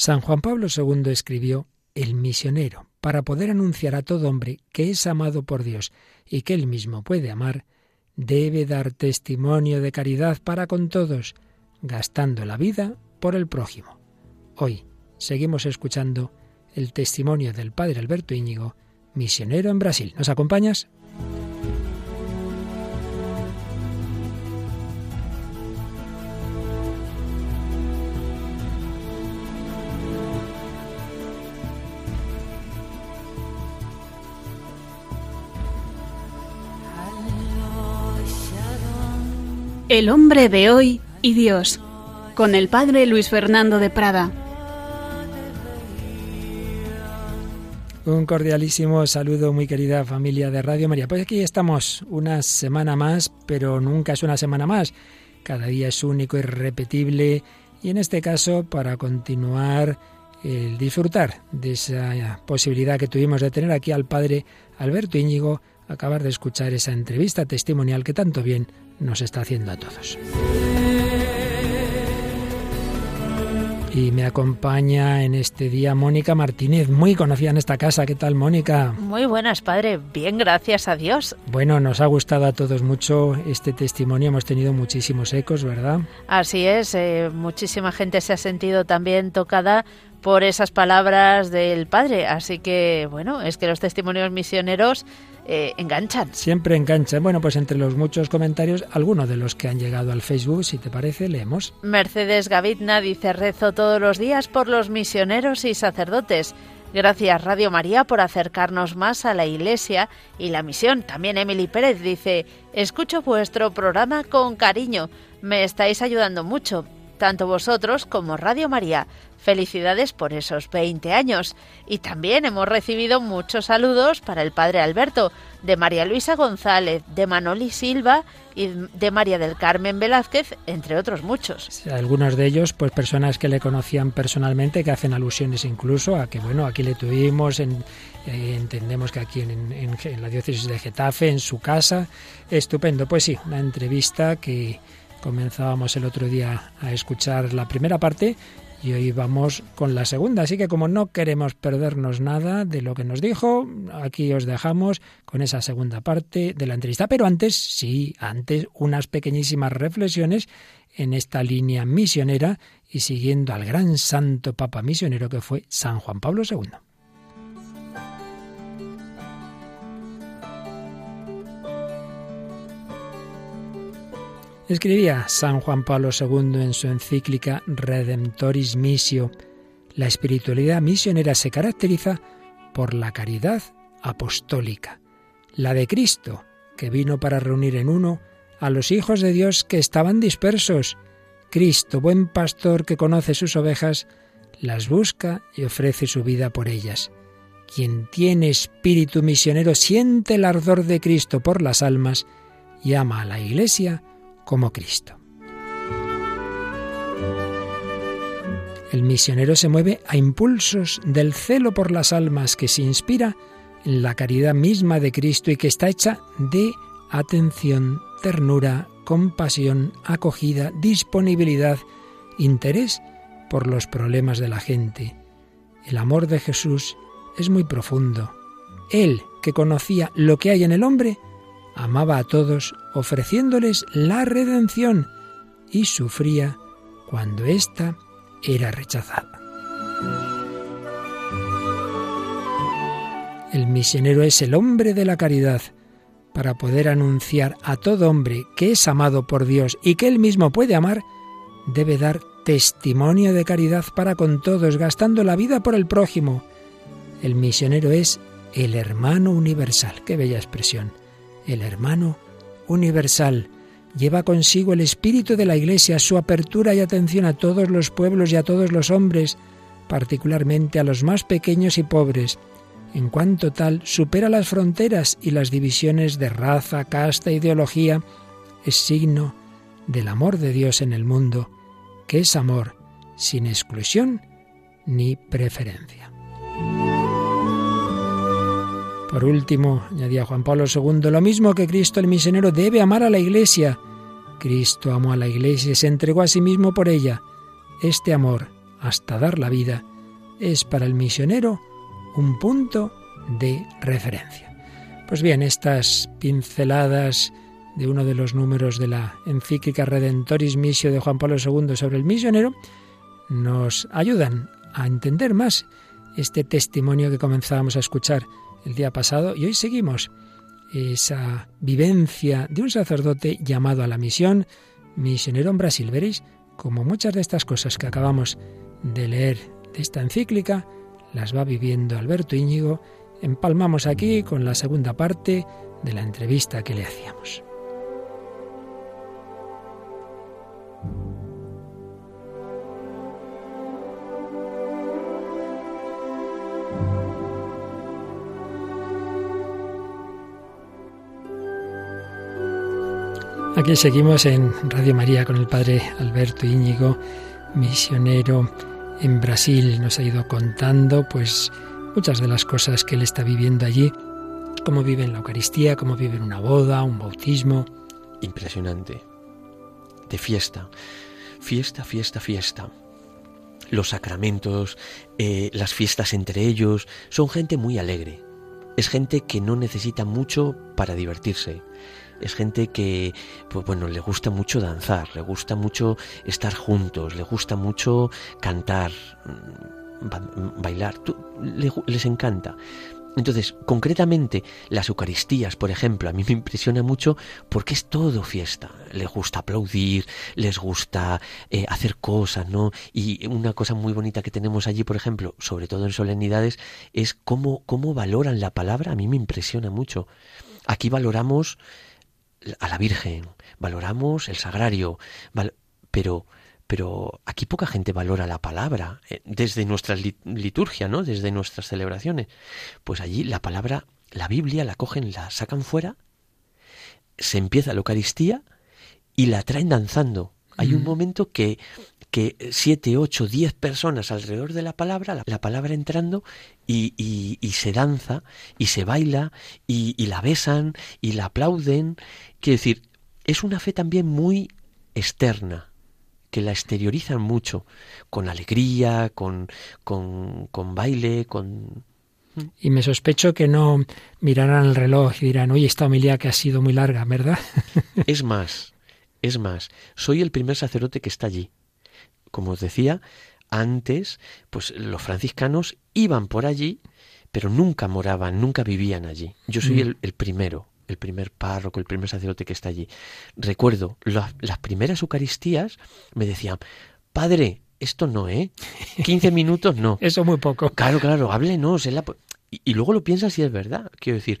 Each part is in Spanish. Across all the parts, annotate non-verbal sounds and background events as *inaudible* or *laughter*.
San Juan Pablo II escribió El misionero, para poder anunciar a todo hombre que es amado por Dios y que él mismo puede amar, debe dar testimonio de caridad para con todos, gastando la vida por el prójimo. Hoy seguimos escuchando el testimonio del padre Alberto Íñigo, misionero en Brasil. ¿Nos acompañas? El hombre de hoy y Dios, con el padre Luis Fernando de Prada. Un cordialísimo saludo, muy querida familia de Radio María. Pues aquí estamos una semana más, pero nunca es una semana más. Cada día es único, irrepetible y en este caso para continuar el disfrutar de esa posibilidad que tuvimos de tener aquí al padre Alberto Íñigo, acabar de escuchar esa entrevista testimonial que tanto bien nos está haciendo a todos. Y me acompaña en este día Mónica Martínez, muy conocida en esta casa. ¿Qué tal, Mónica? Muy buenas, padre. Bien, gracias a Dios. Bueno, nos ha gustado a todos mucho este testimonio. Hemos tenido muchísimos ecos, ¿verdad? Así es. Eh, muchísima gente se ha sentido también tocada por esas palabras del padre. Así que, bueno, es que los testimonios misioneros eh, enganchan. Siempre enganchan. Bueno, pues entre los muchos comentarios, algunos de los que han llegado al Facebook, si te parece, leemos. Mercedes Gavitna dice, rezo todos los días por los misioneros y sacerdotes. Gracias Radio María por acercarnos más a la Iglesia y la misión. También Emily Pérez dice, escucho vuestro programa con cariño, me estáis ayudando mucho, tanto vosotros como Radio María. Felicidades por esos 20 años. Y también hemos recibido muchos saludos para el padre Alberto, de María Luisa González, de Manoli Silva y de María del Carmen Velázquez, entre otros muchos. algunos de ellos, pues personas que le conocían personalmente, que hacen alusiones incluso a que, bueno, aquí le tuvimos, en, eh, entendemos que aquí en, en la diócesis de Getafe, en su casa. Estupendo, pues sí, una entrevista que comenzábamos el otro día a escuchar la primera parte y hoy vamos con la segunda. Así que como no queremos perdernos nada de lo que nos dijo, aquí os dejamos con esa segunda parte de la entrevista. Pero antes, sí, antes unas pequeñísimas reflexiones en esta línea misionera y siguiendo al gran santo papa misionero que fue San Juan Pablo II. Escribía San Juan Pablo II en su encíclica Redemptoris Missio, la espiritualidad misionera se caracteriza por la caridad apostólica, la de Cristo, que vino para reunir en uno a los hijos de Dios que estaban dispersos. Cristo, buen pastor que conoce sus ovejas, las busca y ofrece su vida por ellas. Quien tiene espíritu misionero siente el ardor de Cristo por las almas y ama a la Iglesia como Cristo. El misionero se mueve a impulsos del celo por las almas que se inspira en la caridad misma de Cristo y que está hecha de atención, ternura, compasión, acogida, disponibilidad, interés por los problemas de la gente. El amor de Jesús es muy profundo. Él, que conocía lo que hay en el hombre, amaba a todos ofreciéndoles la redención y sufría cuando ésta era rechazada. El misionero es el hombre de la caridad para poder anunciar a todo hombre que es amado por Dios y que él mismo puede amar, debe dar testimonio de caridad para con todos, gastando la vida por el prójimo. El misionero es el hermano universal. Qué bella expresión el hermano universal. Lleva consigo el espíritu de la Iglesia, su apertura y atención a todos los pueblos y a todos los hombres, particularmente a los más pequeños y pobres. En cuanto tal, supera las fronteras y las divisiones de raza, casta, ideología. Es signo del amor de Dios en el mundo, que es amor sin exclusión ni preferencia. Por último, añadía Juan Pablo II, lo mismo que Cristo el misionero debe amar a la Iglesia. Cristo amó a la Iglesia y se entregó a sí mismo por ella. Este amor, hasta dar la vida, es para el misionero un punto de referencia. Pues bien, estas pinceladas de uno de los números de la encíclica Redentoris Missio de Juan Pablo II sobre el misionero nos ayudan a entender más este testimonio que comenzábamos a escuchar el día pasado y hoy seguimos esa vivencia de un sacerdote llamado a la misión, misionero en Brasil. Veréis como muchas de estas cosas que acabamos de leer de esta encíclica las va viviendo Alberto Íñigo. Empalmamos aquí con la segunda parte de la entrevista que le hacíamos. Seguimos en Radio María con el Padre Alberto Íñigo, misionero en Brasil. Nos ha ido contando pues muchas de las cosas que él está viviendo allí, cómo vive en la Eucaristía, cómo vive en una boda, un bautismo. Impresionante. De fiesta. Fiesta, fiesta, fiesta. Los sacramentos, eh, las fiestas entre ellos, son gente muy alegre. Es gente que no necesita mucho para divertirse es gente que, pues bueno, le gusta mucho danzar, le gusta mucho estar juntos, le gusta mucho cantar, mm, bailar, les encanta. Entonces, concretamente, las Eucaristías, por ejemplo, a mí me impresiona mucho porque es todo fiesta. Les gusta aplaudir, les gusta eh, hacer cosas, ¿no? Y una cosa muy bonita que tenemos allí, por ejemplo, sobre todo en solemnidades, es cómo, cómo valoran la palabra. A mí me impresiona mucho. Aquí valoramos a la Virgen, valoramos el sagrario, pero pero aquí poca gente valora la palabra eh, desde nuestra liturgia, ¿no? Desde nuestras celebraciones. Pues allí la palabra, la Biblia la cogen, la sacan fuera, se empieza la Eucaristía y la traen danzando. Hay un mm. momento que que siete, ocho, diez personas alrededor de la palabra, la, palabra entrando y, y, se danza y se baila y, y, la besan y la aplauden. Quiero decir, es una fe también muy externa, que la exteriorizan mucho, con alegría, con, con, con baile, con, y me sospecho que no mirarán el reloj y dirán, oye, esta homilía que ha sido muy larga, ¿verdad? *laughs* es más, es más, soy el primer sacerdote que está allí como os decía, antes, pues los franciscanos iban por allí, pero nunca moraban, nunca vivían allí. Yo soy mm. el, primero, el primer párroco, el primer sacerdote que está allí. Recuerdo, las primeras Eucaristías me decían, Padre, esto no, ¿eh? 15 *laughs* minutos no. Eso muy poco. Claro, claro, háblenos. En la... y, y, luego lo piensas y es verdad. Quiero decir,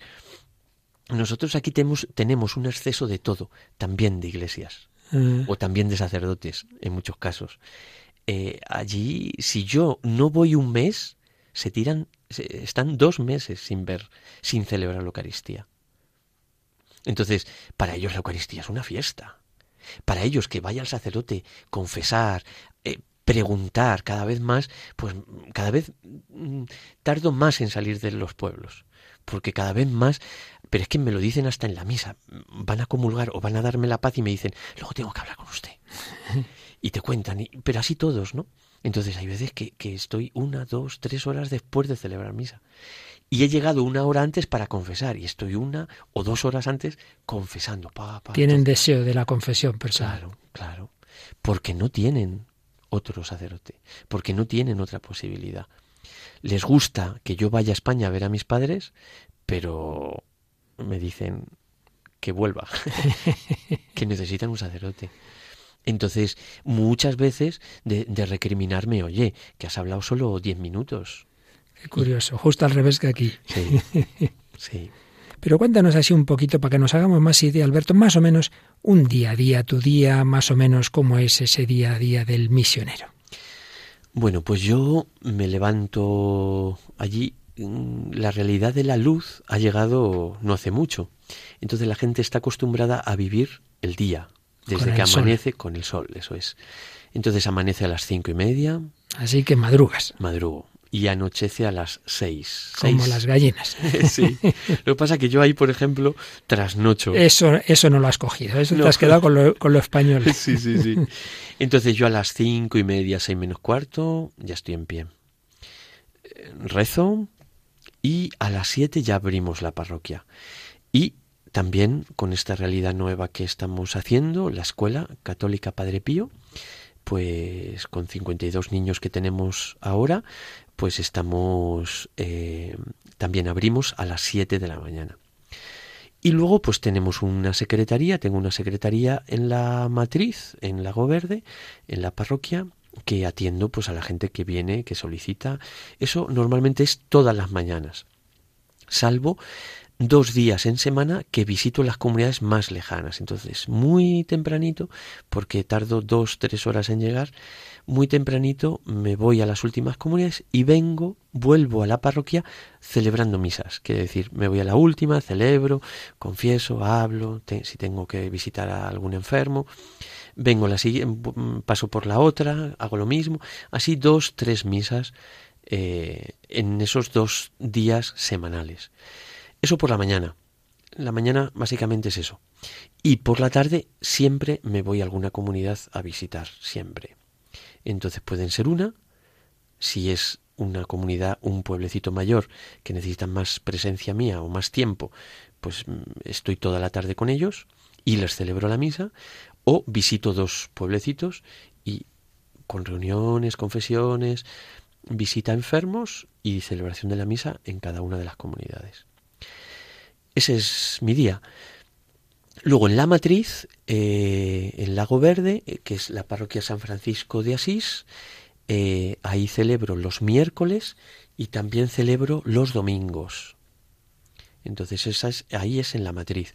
nosotros aquí tenemos, tenemos un exceso de todo, también de iglesias. Mm. o también de sacerdotes en muchos casos. Eh, allí, si yo no voy un mes, se tiran, están dos meses sin ver, sin celebrar la Eucaristía. Entonces, para ellos la Eucaristía es una fiesta. Para ellos que vaya el sacerdote, confesar, eh, preguntar cada vez más, pues cada vez mm, tardo más en salir de los pueblos, porque cada vez más pero es que me lo dicen hasta en la misa. Van a comulgar o van a darme la paz y me dicen, luego tengo que hablar con usted. *laughs* y te cuentan, pero así todos, ¿no? Entonces hay veces que, estoy una, dos, tres horas después de celebrar misa. Y he llegado una hora antes para confesar y estoy una o dos horas antes confesando. tienen deseo de la confesión personal. Claro, claro. Porque no tienen otro sacerdote, porque no tienen otra posibilidad. Les gusta que yo vaya a España a ver a mis padres, pero me dicen que vuelva, *laughs* que necesitan un sacerdote. Entonces, muchas veces de, recriminarme, oye, que has hablado solo diez minutos. Qué curioso, justo al revés que aquí. Sí, *laughs* sí. Pero cuéntanos así un poquito para que nos hagamos más idea, Alberto, más o menos un día a día, tu día, más o menos cómo es ese día a día del misionero. Bueno, pues yo me levanto allí Mm, la realidad de la luz ha llegado no hace mucho. Entonces la gente está acostumbrada a vivir el día, desde que amanece con el sol, eso es. Entonces amanece a las cinco y media. Así que madrugas. Madrugo. Y anochece a las seis. Como las gallinas. *laughs* sí. Lo que pasa es que yo ahí, por ejemplo, trasnocho. Eso, eso no lo has cogido, eso te has quedado con lo, con lo español. *laughs* sí, sí, sí. Entonces yo a las cinco y media, seis menos cuarto, ya estoy en pie rezo y a las 7 ya abrimos la parroquia. Y también con esta realidad nueva que estamos haciendo, la Escuela Católica Padre Pío, pues con 52 niños que tenemos ahora, pues estamos, eh, también abrimos a las 7 de la mañana. Y luego pues tenemos una secretaría, tengo una secretaría en la matriz, en Lago Verde, en la parroquia, que atiendo pues a la gente que viene, que solicita. Eso normalmente es todas las mañanas, salvo dos días en semana que visito las comunidades más lejanas. Entonces, muy tempranito, porque tardo dos, tres horas en llegar, muy tempranito me voy a las últimas comunidades y vengo, vuelvo a la parroquia celebrando misas. Quiere decir, me voy a la última, celebro, confieso, hablo, si tengo que visitar a algún enfermo, vengo la siguiente, paso por la otra, hago lo mismo, así dos, tres misas eh, en esos dos días semanales. Eso por la mañana. La mañana básicamente es eso. Y por la tarde siempre me voy a alguna comunidad a visitar, siempre. Entonces pueden ser una, si es una comunidad, un pueblecito mayor que necesitan más presencia mía o más tiempo, pues mm, estoy toda la tarde con ellos y les celebro la misa, o visito dos pueblecitos y con reuniones, confesiones, visita a enfermos y celebración de la misa en cada una de las comunidades. Ese es mi día. Luego en la matriz, eh, en Lago Verde, eh, que es la parroquia San Francisco de Asís, eh, ahí celebro los miércoles y también celebro los domingos. Entonces esa es, ahí es en la matriz.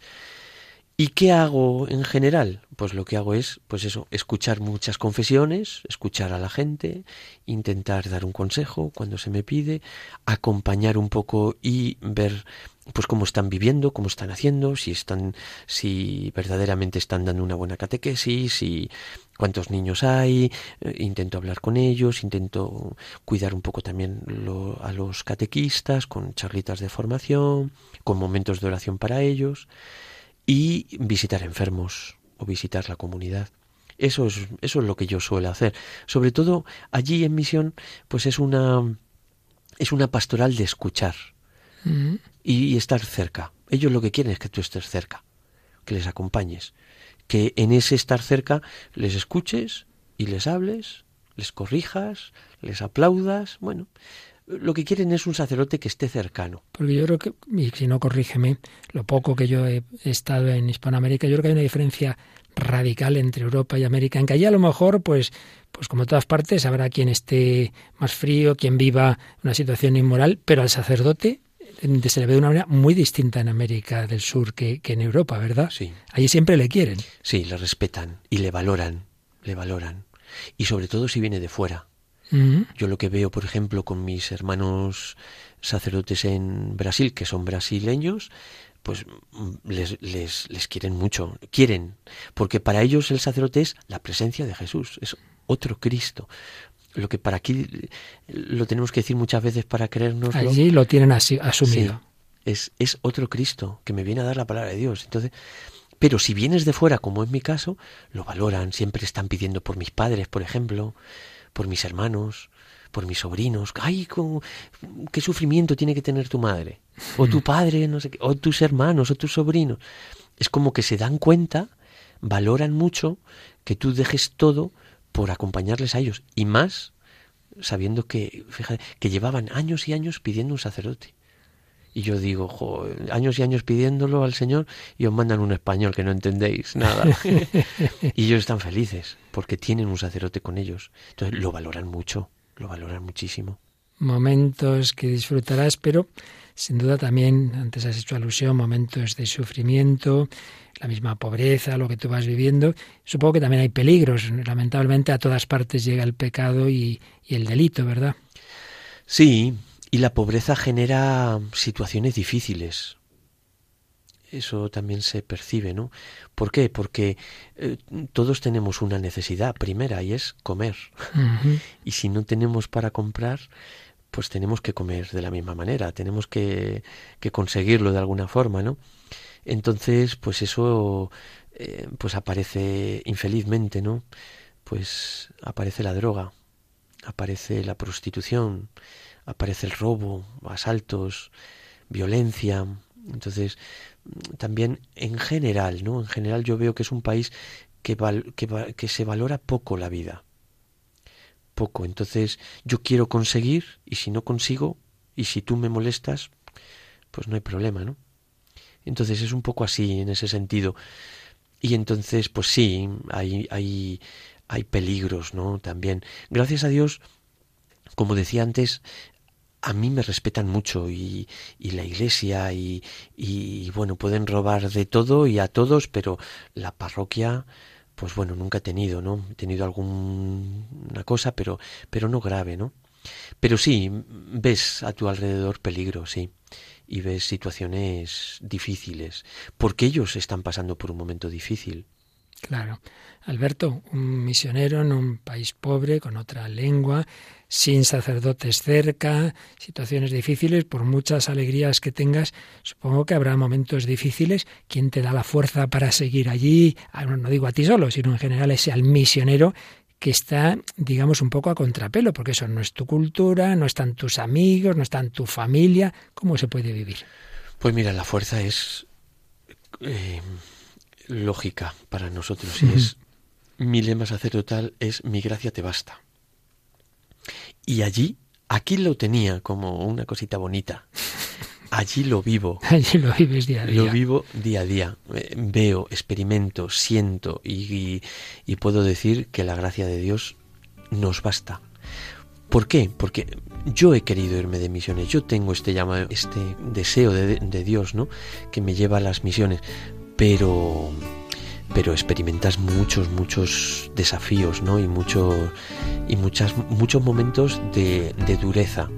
¿Y qué hago en general? Pues lo que hago es, pues eso, escuchar muchas confesiones, escuchar a la gente, intentar dar un consejo cuando se me pide, acompañar un poco y ver pues cómo están viviendo, cómo están haciendo, si están, si verdaderamente están dando una buena catequesis, si cuántos niños hay, eh, intento hablar con ellos, intento cuidar un poco también a los catequistas con charlitas de formación, con momentos de oración para ellos y visitar enfermos o visitar la comunidad. Eso es, eso es lo que yo suelo hacer. Sobre todo allí en misión, pues es una, es una pastoral de escuchar mm. y, estar cerca. Ellos lo que quieren es que tú estés cerca, que les acompañes, que en ese estar cerca les escuches y les hables, les corrijas, les aplaudas. Bueno, lo que quieren es un sacerdote que esté cercano. Porque yo creo que, y si no corrígeme, lo poco que yo he estado en Hispanoamérica, yo creo que hay una diferencia radical entre Europa y América, en que allí a lo mejor, pues, pues como todas partes, habrá quien esté más frío, quien viva una situación inmoral, pero al sacerdote se le ve de una manera muy distinta en América del Sur que, que en Europa, ¿verdad? Sí. Allí siempre le quieren. Sí, le respetan y le valoran, le valoran. Y sobre todo si viene de fuera yo lo que veo, por ejemplo, con mis hermanos sacerdotes en Brasil, que son brasileños, pues mm, les, les, les, quieren mucho, quieren, porque para ellos el sacerdote es la presencia de Jesús, es otro Cristo. Lo que para aquí lo tenemos que decir muchas veces para creernos. Allí lo tienen así, asumido. es, es otro Cristo que me viene a dar la palabra de Dios. Entonces, pero si vienes de fuera, como es mi caso, lo valoran, siempre están pidiendo por mis padres, por ejemplo, por mis hermanos, por mis sobrinos. ¡Ay, qué sufrimiento tiene que tener tu madre! O tu padre, no sé qué, o tus hermanos, o tus sobrinos. Es como que se dan cuenta, valoran mucho que tú dejes todo por acompañarles a ellos. Y más sabiendo que, fíjate, que llevaban años y años pidiendo un sacerdote. Y yo digo, años y años pidiéndolo al Señor y os mandan un español que no entendéis nada. *laughs* y ellos están felices porque tienen un sacerdote con ellos. Entonces lo valoran mucho, lo valoran muchísimo. Momentos que disfrutarás, pero sin duda también, antes has hecho alusión, momentos de sufrimiento, la misma pobreza, lo que tú vas viviendo. Supongo que también hay peligros. Lamentablemente a todas partes llega el pecado y, y el delito, ¿verdad? Sí, y la pobreza genera situaciones difíciles. Eso también se percibe, ¿no? ¿Por qué? Porque eh, todos tenemos una necesidad primera y es comer. y si no tenemos para comprar, pues tenemos que comer de la misma manera, tenemos que, que conseguirlo de alguna forma, ¿no? Entonces, pues eso eh, pues aparece infelizmente, ¿no? Pues aparece la droga, aparece la prostitución, aparece el robo, asaltos, violencia. Entonces, también en general, ¿no? En general yo veo que es un país que, que, que se valora poco la vida. Poco. Entonces, yo quiero conseguir y si no consigo y si tú me molestas, pues no hay problema, ¿no? Entonces es un poco así en ese sentido. Y entonces, pues sí, hay, hay, hay peligros, ¿no? También. Gracias a Dios, como decía antes, a mí me respetan mucho y, y la iglesia y, y, bueno, pueden robar de todo y a todos, pero la parroquia, pues bueno, nunca he tenido, ¿no? He tenido alguna cosa, pero, pero no grave, ¿no? Pero sí, ves a tu alrededor peligro, sí, y ves situaciones difíciles, porque ellos están pasando por un momento difícil. Claro. Alberto, un misionero en un país pobre, con otra lengua, sin sacerdotes cerca, situaciones difíciles, por muchas alegrías que tengas, supongo que habrá momentos difíciles. ¿Quién te da la fuerza para seguir allí? Ah, no digo a ti solo, sino en general ese al misionero que está, digamos, un poco a contrapelo, porque eso no es tu cultura, no están tus amigos, no está en tu familia. ¿Cómo se puede vivir? Pues mira, la fuerza es eh, lógica para nosotros y es mi lema sacerdotal es mi gracia te basta. Y allí, aquí lo tenía como una cosita bonita. *laughs* Allí lo vivo. *laughs* Allí lo vives día a día. Lo vivo día a día. Eh, veo, experimento, siento y, y, puedo decir que la gracia de Dios nos basta. ¿Por qué? Porque yo he querido irme de misiones, yo tengo este llamado, este deseo de, de Dios, ¿no? Que me lleva a las misiones, pero pero experimentas muchos, muchos desafíos, ¿no? Y muchos, y muchas, muchos momentos de, de dureza.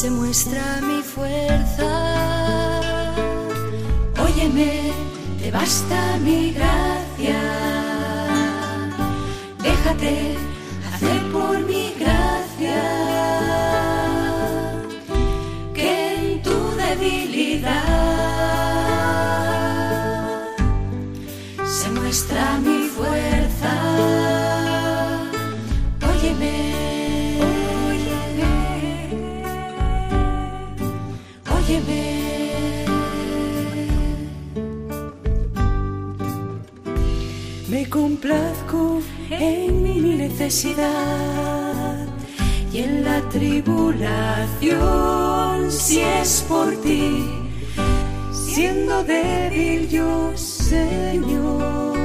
Se muestra mi fuerza te basta mi gracia. Déjate hacer por mi gracia. Que en tu debilidad se muestra mi complazco en mi necesidad y en la tribulación si es por ti, siendo débil yo, Señor,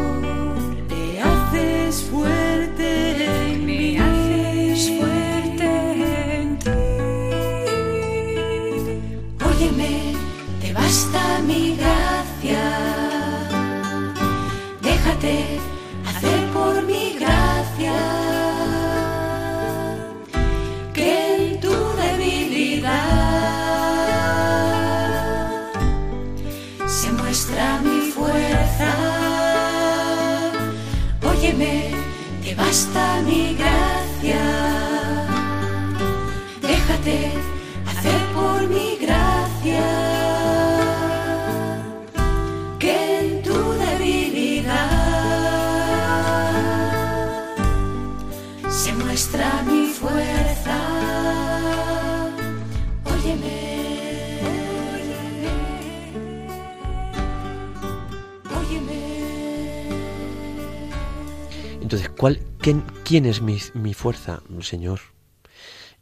¿cuál, ¿Quién, es mi, mi fuerza? Señor.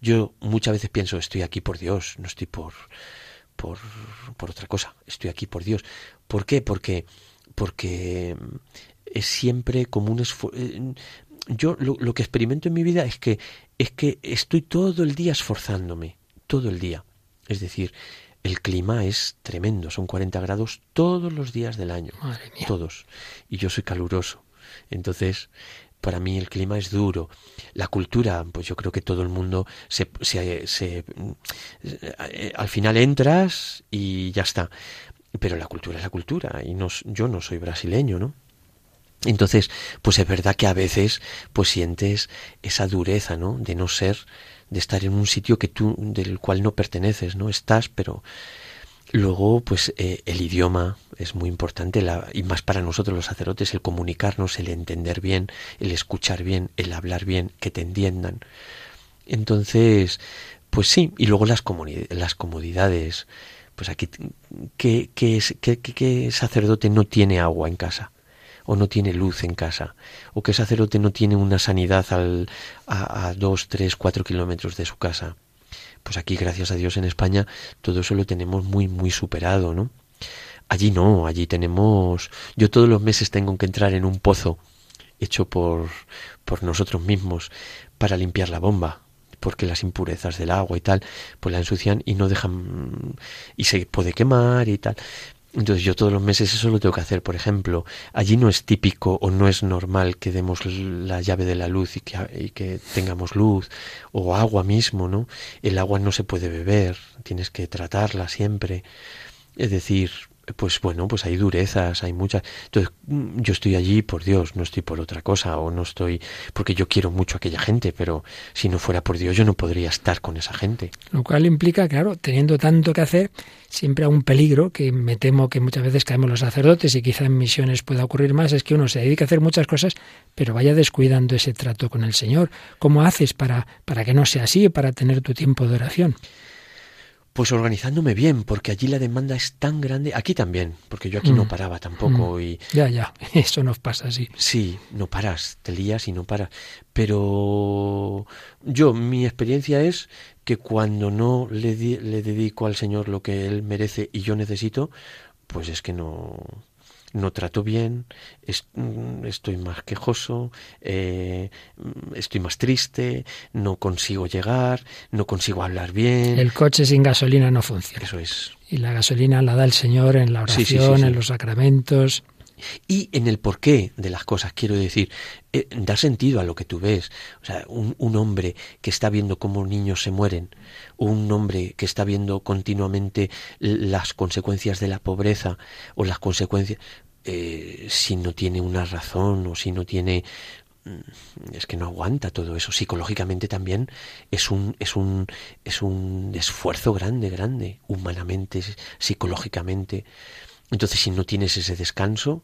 Yo muchas veces pienso, estoy aquí por Dios, no estoy por, por, por otra cosa, estoy aquí por Dios. ¿Por qué? Porque, porque es siempre como un esfuerzo. Eh, yo lo, lo, que experimento en mi vida es que, es que estoy todo el día esforzándome, todo el día. Es decir, el clima es tremendo, son 40 grados todos los días del año, todos. Y yo soy caluroso. Entonces, para mí el clima es duro. La cultura, pues yo creo que todo el mundo se, se, eh, al final entras y ya está. Pero la cultura es la cultura y no, yo no soy brasileño, ¿no? Entonces, pues es verdad que a veces pues sientes esa dureza, ¿no? De no ser, de estar en un sitio que tú del cual no perteneces, ¿no? Estás, pero luego pues eh, el idioma es muy importante la, y más para nosotros los sacerdotes el comunicarnos, el entender bien, el escuchar bien, el hablar bien, que te entiendan. Entonces, pues sí, y luego las, las comodidades. Pues aquí, ¿qué, qué, qué, ¿qué sacerdote no tiene agua en casa? o no tiene luz en casa, o qué sacerdote no tiene una sanidad al, a dos, tres, cuatro kilómetros de su casa. Pues aquí, gracias a Dios, en España, todo eso lo tenemos muy, muy superado, ¿no? Allí no, allí tenemos... Yo todos los meses tengo que entrar en un pozo hecho por, por nosotros mismos para limpiar la bomba, porque las impurezas del agua y tal, pues la ensucian y no dejan y se puede quemar y tal. Entonces yo todos los meses eso lo tengo que hacer. Por ejemplo, allí no es típico o no es normal que demos la llave de la luz y que, y que tengamos luz o agua mismo, ¿no? El agua no se puede beber, tienes que tratarla siempre. Es decir, pues bueno, pues hay durezas, hay muchas. Entonces, mm, yo estoy allí por Dios, no estoy por otra cosa, o no estoy porque yo quiero mucho a aquella gente, pero si no fuera por Dios yo no podría estar con esa gente. Lo cual implica, claro, teniendo tanto que hacer, siempre hay un peligro que me temo que muchas veces caemos los sacerdotes y quizá en misiones pueda ocurrir más, es que uno se dedica a hacer muchas cosas, pero vaya descuidando ese trato con el Señor. ¿Cómo haces para, para que no sea así, para tener tu tiempo de oración? Pues organizándome bien, porque allí la demanda es tan grande, aquí también, porque yo aquí no Mm. paraba tampoco Mm. y Ya, ya, *laughs* eso nos pasa así. sí, no paras, te lías y no paras. Pero yo, mi experiencia es que cuando no le, di- le dedico al Señor lo que Él merece y yo necesito, pues es que no, no trato bien, es- mm, estoy más quejoso, eh, mm, estoy más triste, no consigo llegar, no consigo hablar bien. El coche sin gasolina no funciona. Eso es. Y la gasolina la da el Señor en la oración, sí, sí, sí. en los sacramentos. Y en el porqué de las cosas, quiero decir, eh, da sentido a lo que tú ves. O sea, un, un hombre que está viendo cómo niños se mueren, un hombre que está viendo continuamente las consecuencias de la pobreza, o las consecuencias, eh, si no tiene una razón, o si no tiene mm, es que no aguanta todo eso psicológicamente también es un es un es un esfuerzo grande grande humanamente psicológicamente entonces, si no tienes ese descanso,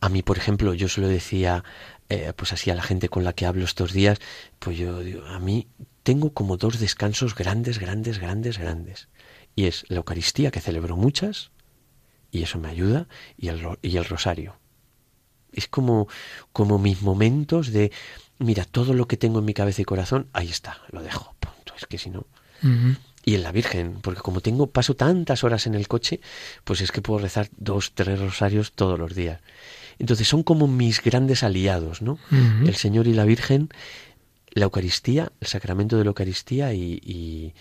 a mí, por ejemplo, yo se lo decía, eh, pues así a la gente con la que hablo estos días, pues yo digo, a mí tengo como dos descansos grandes, grandes, grandes, grandes. Y es la Eucaristía, que celebro muchas, y eso me ayuda, y el, y el rosario. Es como, como mis momentos de, mira, todo lo que tengo en mi cabeza y corazón, ahí está, lo dejo, punto. Es que si no. Y en la Virgen, porque como tengo paso tantas horas en el coche, pues es que puedo rezar dos, tres rosarios todos los días. Entonces son como mis grandes aliados, ¿no? El Señor y la Virgen, la Eucaristía, el sacramento de la Eucaristía y, y,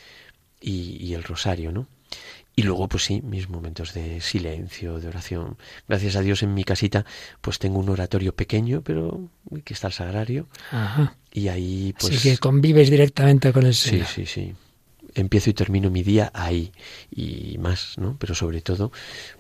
y- y el rosario, ¿no? Y luego, pues sí, mis momentos de silencio, de oración. Gracias a Dios en mi casita, pues tengo un oratorio pequeño, pero que está el sagrario. Ajá. Y ahí, pues... Así que convives directamente con el Sí, Señor. sí, sí. Empiezo y termino mi día ahí y más, ¿no? Pero sobre todo,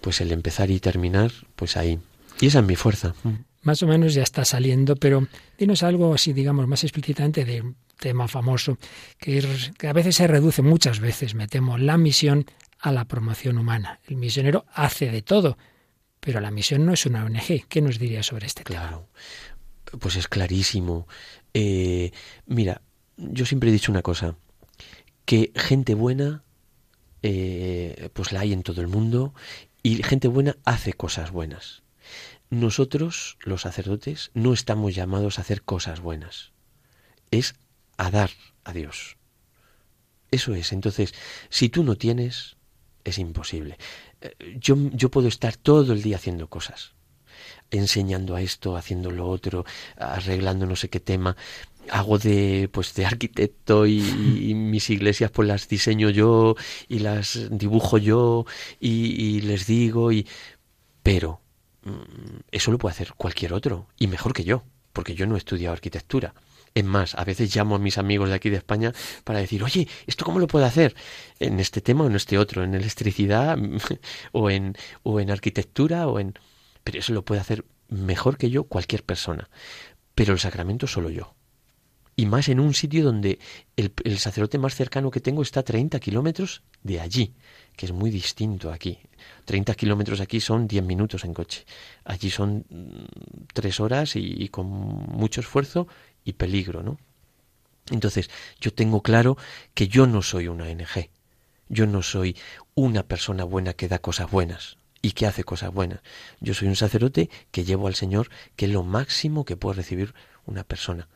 pues el empezar y terminar, pues ahí. Y esa es mi fuerza. Más o menos ya está saliendo, pero dinos algo así, digamos, más explícitamente de un tema famoso que, es- que a veces se reduce, muchas veces, me temo, la misión a la promoción humana. El misionero hace de todo, pero la misión no es una ONG. ¿Qué nos diría sobre este tema? Claro. Pues es clarísimo. Eh, mira, yo siempre he dicho una cosa, que gente buena, eh, pues la hay en todo el mundo, y gente buena hace cosas buenas. Nosotros, los sacerdotes, no estamos llamados a hacer cosas buenas. Es a dar a Dios. Eso es. Entonces, si tú no tienes, es imposible. Eh, Yo, yo puedo estar todo el día haciendo cosas enseñando a esto, haciendo lo otro, arreglando no sé qué tema. Hago de pues de arquitecto y, y *laughs* mis iglesias pues las diseño yo y las dibujo yo y, y les digo y pero mm, eso lo puede hacer cualquier otro y mejor que yo, porque yo no he estudiado arquitectura. Es más, a veces llamo a mis amigos de aquí de España para decir, oye, ¿esto cómo lo puedo hacer? En este tema o en este otro, en electricidad *laughs* o en, o en arquitectura o en... Pero eso lo puede hacer mejor que yo cualquier persona, pero el sacramento solo yo. Y más en un sitio donde el, sacerdote más cercano que tengo está a 30 kilómetros de allí, que es muy distinto aquí. 30 kilómetros aquí son 10 minutos en coche. Allí son mm, tres horas y, y con mucho esfuerzo y peligro, ¿no? Entonces, yo tengo claro que yo no soy una ONG. Yo no soy una persona buena que da cosas buenas y que hace cosas buenas. Yo soy un sacerdote que llevo al Señor, que es lo máximo que puede recibir una persona.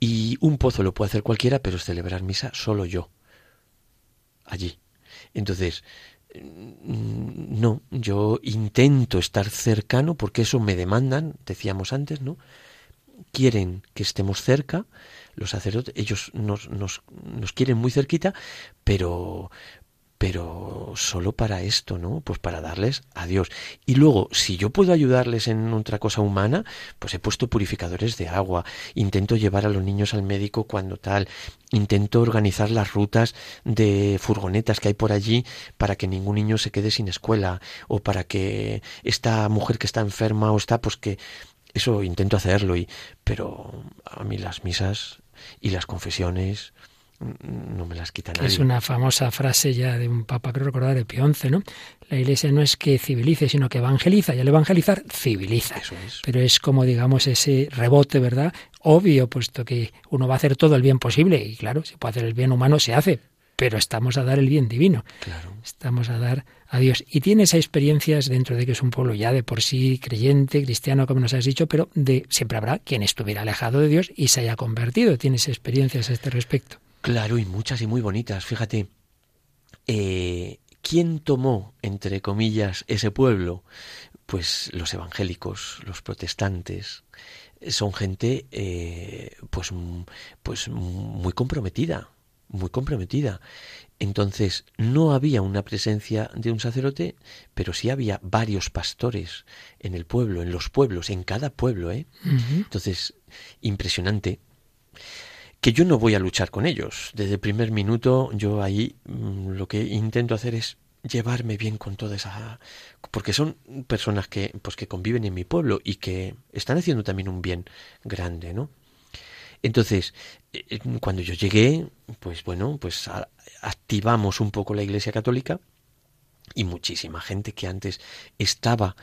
Y un pozo lo puede hacer cualquiera, pero celebrar misa solo yo. Allí. Entonces, mm, no, yo intento estar cercano porque eso me demandan, decíamos antes, ¿no? Quieren que estemos cerca, los sacerdotes, ellos nos, nos, nos quieren muy cerquita, pero, pero solo para esto, ¿no? Pues para darles a Dios. Y luego, si yo puedo ayudarles en otra cosa humana, pues he puesto purificadores de agua, intento llevar a los niños al médico cuando tal, intento organizar las rutas de furgonetas que hay por allí para que ningún niño se quede sin escuela o para que esta mujer que está enferma o está, pues que eso intento hacerlo y pero a mí las misas y las confesiones no me las quitan. Es una famosa frase ya de un papa, creo recordar, de Pío XI, ¿no? La iglesia no es que civilice, sino que evangeliza, y al evangelizar, civiliza. Eso es. Pero es como, digamos, ese rebote, ¿verdad? Obvio, puesto que uno va a hacer todo el bien posible, y claro, si puede hacer el bien humano, se hace, pero estamos a dar el bien divino. Claro. Estamos a dar a Dios. Y tiene esas experiencias dentro de que es un pueblo ya de por sí creyente, cristiano, como nos has dicho, pero de siempre habrá quien estuviera alejado de Dios y se haya convertido. Tienes experiencias a este respecto. Claro, y muchas y muy bonitas. Fíjate, eh, ¿quién tomó, entre comillas, ese pueblo? Pues los evangélicos, los protestantes. Son gente, eh, pues, pues muy comprometida, muy comprometida. Entonces, no había una presencia de un sacerdote, pero sí había varios pastores en el pueblo, en los pueblos, en cada pueblo, ¿eh? Entonces, impresionante que yo no voy a luchar con ellos. Desde el primer minuto yo ahí mm, lo que intento hacer es llevarme bien con toda esa porque son personas que pues que conviven en mi pueblo y que están haciendo también un bien grande, ¿no? Entonces, eh, cuando yo llegué, pues bueno, pues activamos un poco la Iglesia Católica y muchísima gente que antes estaba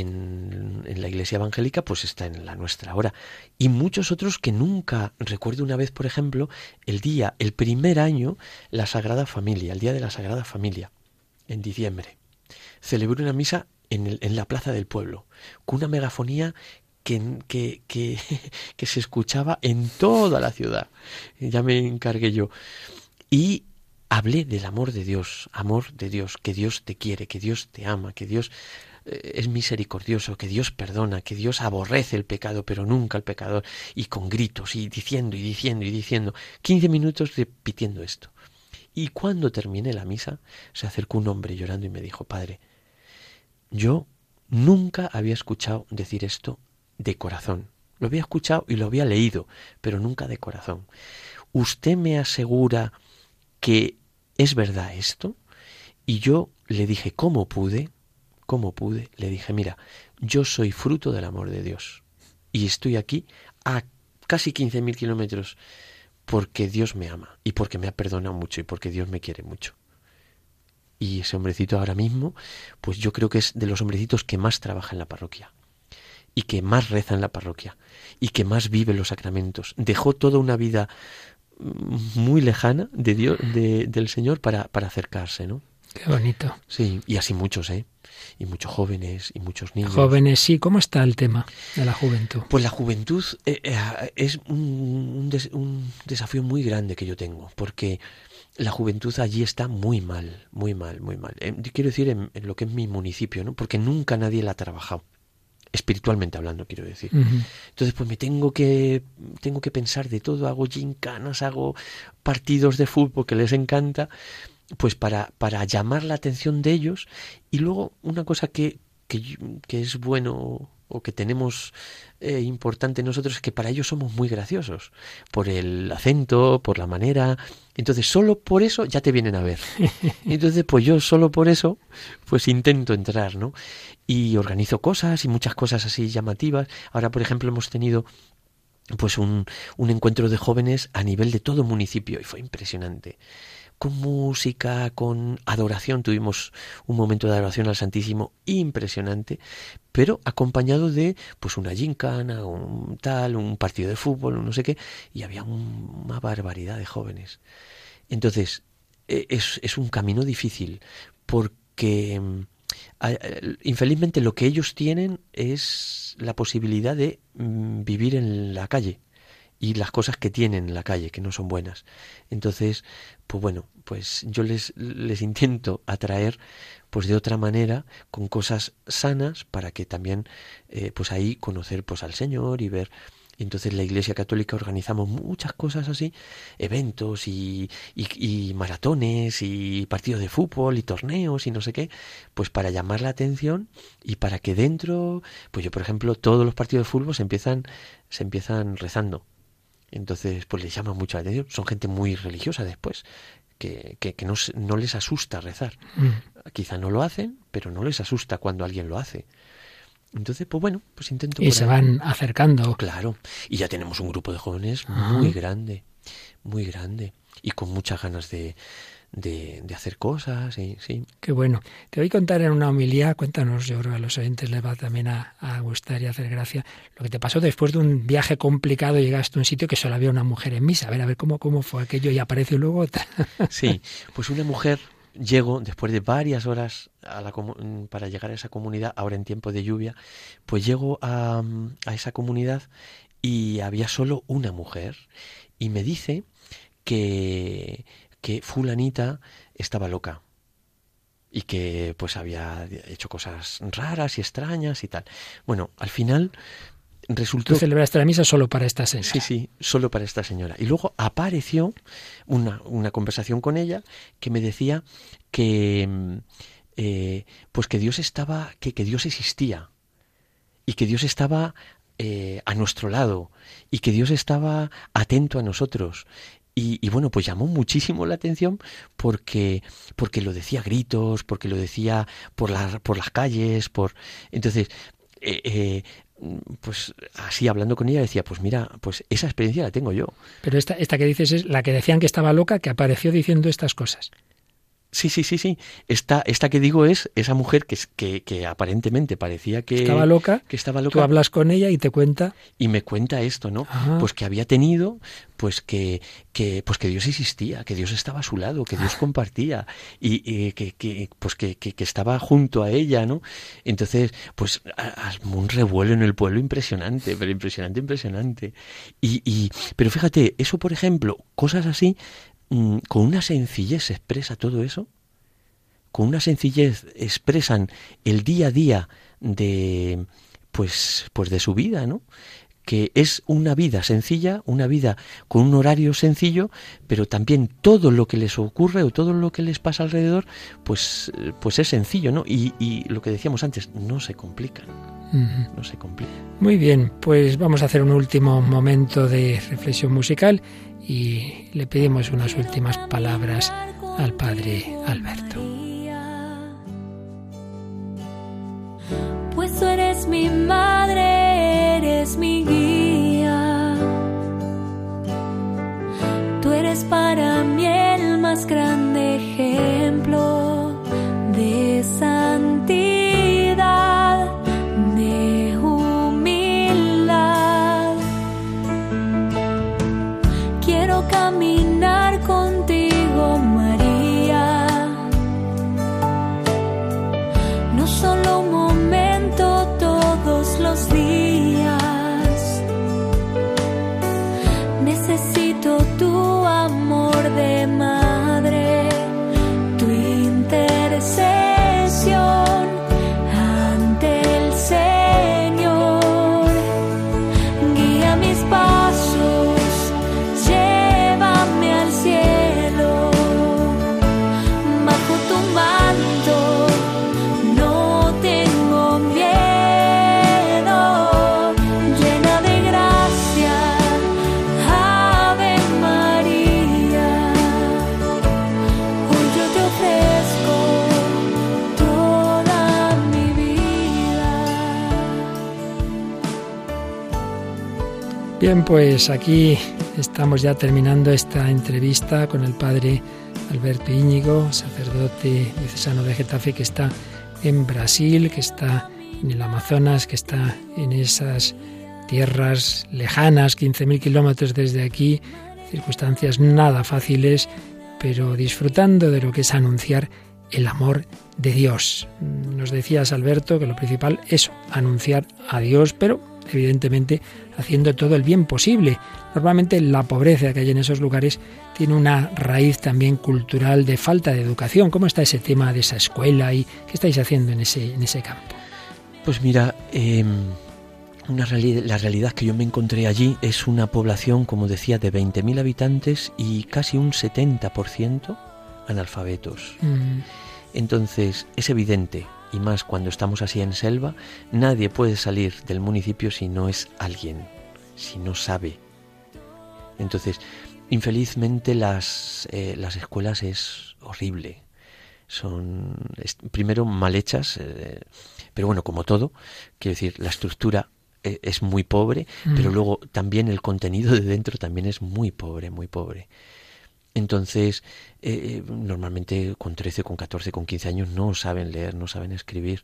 en, la iglesia evangélica, pues está en la nuestra ahora. Y muchos otros que nunca, recuerdo una vez, por ejemplo, el día, el primer año, la Sagrada Familia, el día de la Sagrada Familia, en diciembre. Celebré una misa en, el- en la plaza del pueblo, con una megafonía que, que, que, *laughs* que se escuchaba en toda la ciudad. Ya me encargué yo. Y hablé del amor de Dios, amor de Dios, que Dios te quiere, que Dios te ama, que Dios es misericordioso, que Dios perdona, que Dios aborrece el pecado, pero nunca el pecador, y con gritos, y diciendo, y diciendo, y diciendo, 15 minutos repitiendo esto. Y cuando terminé la misa, se acercó un hombre llorando y me dijo, Padre, yo nunca había escuchado decir esto de corazón. Lo había escuchado y lo había leído, pero nunca de corazón. ¿Usted me asegura que es verdad esto? Y yo le dije, ¿cómo pude? ¿Cómo pude? Le dije, mira, yo soy fruto del amor de Dios. Y estoy aquí a casi 15.000 kilómetros porque Dios me ama y porque me ha perdonado mucho y porque Dios me quiere mucho. Y ese hombrecito ahora mismo, pues yo creo que es de los hombrecitos que más trabaja en la parroquia y que más reza en la parroquia y que más vive los sacramentos. Dejó toda una vida mm, muy lejana de Dios, de- del Señor para, para acercarse, ¿no? Qué bonito. Sí, y así muchos, ¿eh? Y muchos jóvenes y muchos niños. Jóvenes, sí. ¿Cómo está el tema de la juventud? Pues la juventud eh, eh, es un, un des- un desafío muy grande que yo tengo, porque la juventud allí está muy mal, muy mal, muy mal. Eh, quiero decir en, en lo que es mi municipio, ¿no? Porque nunca nadie la ha trabajado, espiritualmente hablando, quiero decir. Entonces, pues me tengo que tengo que pensar de todo, hago gincanas, hago partidos de fútbol que les encanta, pues para, para llamar la atención de ellos. Y luego una cosa que, que, que es bueno o que tenemos eh, importante nosotros es que para ellos somos muy graciosos, por el acento, por la manera. Entonces, solo por eso ya te vienen a ver. *laughs* Entonces, pues yo solo por eso, pues intento entrar, ¿no? Y organizo cosas y muchas cosas así llamativas. Ahora, por ejemplo, hemos tenido pues un, un encuentro de jóvenes a nivel de todo municipio y fue impresionante con música, con adoración. Tuvimos un momento de adoración al Santísimo impresionante, pero acompañado de pues una gincana, un tal, un partido de fútbol, un no sé qué, y había una barbaridad de jóvenes. Entonces, e, es, es un camino difícil, porque mm, infelizmente lo que ellos tienen es la posibilidad de mm, vivir en la calle y las cosas que tienen en la calle, que no son buenas. Entonces, pues bueno, pues yo les, les intento atraer pues de otra manera, con cosas sanas, para que también eh, pues ahí conocer pues al Señor y ver entonces la Iglesia Católica organizamos muchas cosas así, eventos y, y, y, maratones y partidos de fútbol y torneos y no sé qué, pues para llamar la atención y para que dentro, pues yo por ejemplo, todos los partidos de fútbol se empiezan, se empiezan rezando. Entonces, pues les llama mucho la atención. Son gente muy religiosa después, que, que, que no, no, les asusta rezar. Mm. Quizá no lo hacen, pero no les asusta cuando alguien lo hace. Entonces, pues bueno, pues intento... Y se van acercando. Claro. Y ya tenemos un grupo de jóvenes muy grande, muy grande. Y con muchas ganas de, de, de, hacer cosas, y, sí. Qué bueno. Te voy a contar en una homilía, cuéntanos, yo creo que a los oyentes les va también a, a, gustar y a hacer gracia, lo que te pasó después de un viaje complicado, llegaste a un sitio que solo había una mujer en misa, a ver, a ver cómo, cómo fue aquello y apareció luego otra. *laughs* Sí, pues una mujer, llego después de varias horas a la, para llegar a esa comunidad, ahora en tiempo de lluvia, pues llego a, a esa comunidad y había solo una mujer y me dice que que fulanita estaba loca y que pues había hecho cosas raras y extrañas y tal. Bueno, al final resultó... Tú celebraste la misa solo para esta señora. Sí, sí, solo para esta señora. Y luego apareció una, una conversación con ella que me decía que eh, pues que Dios estaba, que, que Dios existía y que Dios estaba eh, a nuestro lado y que Dios estaba atento a nosotros y, bueno, pues llamó muchísimo la atención porque, porque lo decía a gritos, porque lo decía por, la, por las calles, por... Entonces, eh, eh, pues así hablando con ella decía, pues mira, pues esa experiencia la tengo yo. Pero esta, esta que dices es la que decían que estaba loca, que apareció diciendo estas cosas. Sí, sí, sí, sí. Esta, esta que digo es esa mujer que, que, que aparentemente parecía que estaba loca. Que estaba loca. Tú hablas con ella y te cuenta. Y me cuenta esto, ¿no? Ajá. Pues que había tenido, pues que, que, pues que Dios existía, que Dios estaba a su lado, que Dios compartía y, y que, que, pues que, que, que, estaba junto a ella, ¿no? Entonces, pues un revuelo en el pueblo impresionante, pero impresionante, impresionante. Y, y, pero fíjate, eso por ejemplo, cosas así Mm, con una sencillez se expresa todo eso, con una sencillez expresan el día a día de pues pues de su vida, ¿no? que es una vida sencilla, una vida con un horario sencillo, pero también todo lo que les ocurre o todo lo que les pasa alrededor, pues, pues es sencillo, ¿no? Y, y lo que decíamos antes, no se complican. Uh -huh. No se complican. Muy bien, pues vamos a hacer un último momento de reflexión musical y le pedimos unas últimas palabras al Padre Alberto. Pues tú eres mi madre, eres mi guía. Tú eres para mí el más grande ejemplo Pues aquí estamos ya terminando esta entrevista con el padre Alberto Íñigo, sacerdote diocesano de Getafe que está en Brasil, que está en el Amazonas, que está en esas tierras lejanas, 15.000 kilómetros desde aquí, circunstancias nada fáciles, pero disfrutando de lo que es anunciar el amor de Dios. Nos decías, Alberto, que lo principal es anunciar a Dios, pero evidentemente haciendo todo el bien posible. Normalmente la pobreza que hay en esos lugares tiene una raíz también cultural de falta de educación. ¿Cómo está ese tema de esa escuela y qué estáis haciendo en ese, en ese campo? Pues mira, em, una la realidad que yo me encontré allí es una población, como decía, de 20.000 habitantes y casi un 70% analfabetos. Mm. Entonces, es evidente y más cuando estamos así en selva, nadie puede salir del municipio si no es alguien, si no sabe. Entonces, infelizmente las, eh, las escuelas es horrible. Son primero mal hechas, eh, pero bueno, como todo, quiero decir, la estructura eh, es muy pobre, pero mm. luego también el contenido de dentro también es muy pobre, muy pobre. Entonces, eh, normalmente con 13, con 14, con 15 años no saben leer, no saben escribir.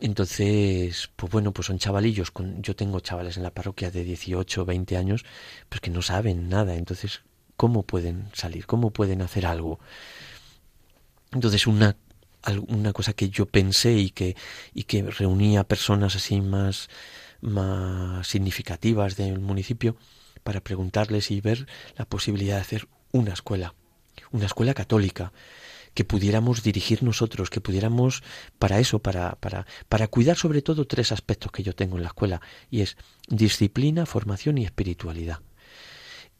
Entonces, pues bueno, pues son chavalillos. Con, yo tengo chavales en la parroquia de 18, 20 años, pues que no saben nada. Entonces, ¿cómo pueden salir? ¿Cómo pueden hacer algo? Entonces, una, una cosa que yo pensé y que, y que reunía personas así más, más significativas del municipio para preguntarles y ver la posibilidad de hacer una escuela, una escuela católica, que pudiéramos dirigir nosotros, que pudiéramos para eso, para, para, para cuidar sobre todo tres aspectos que yo tengo en la escuela, y es disciplina, formación y espiritualidad.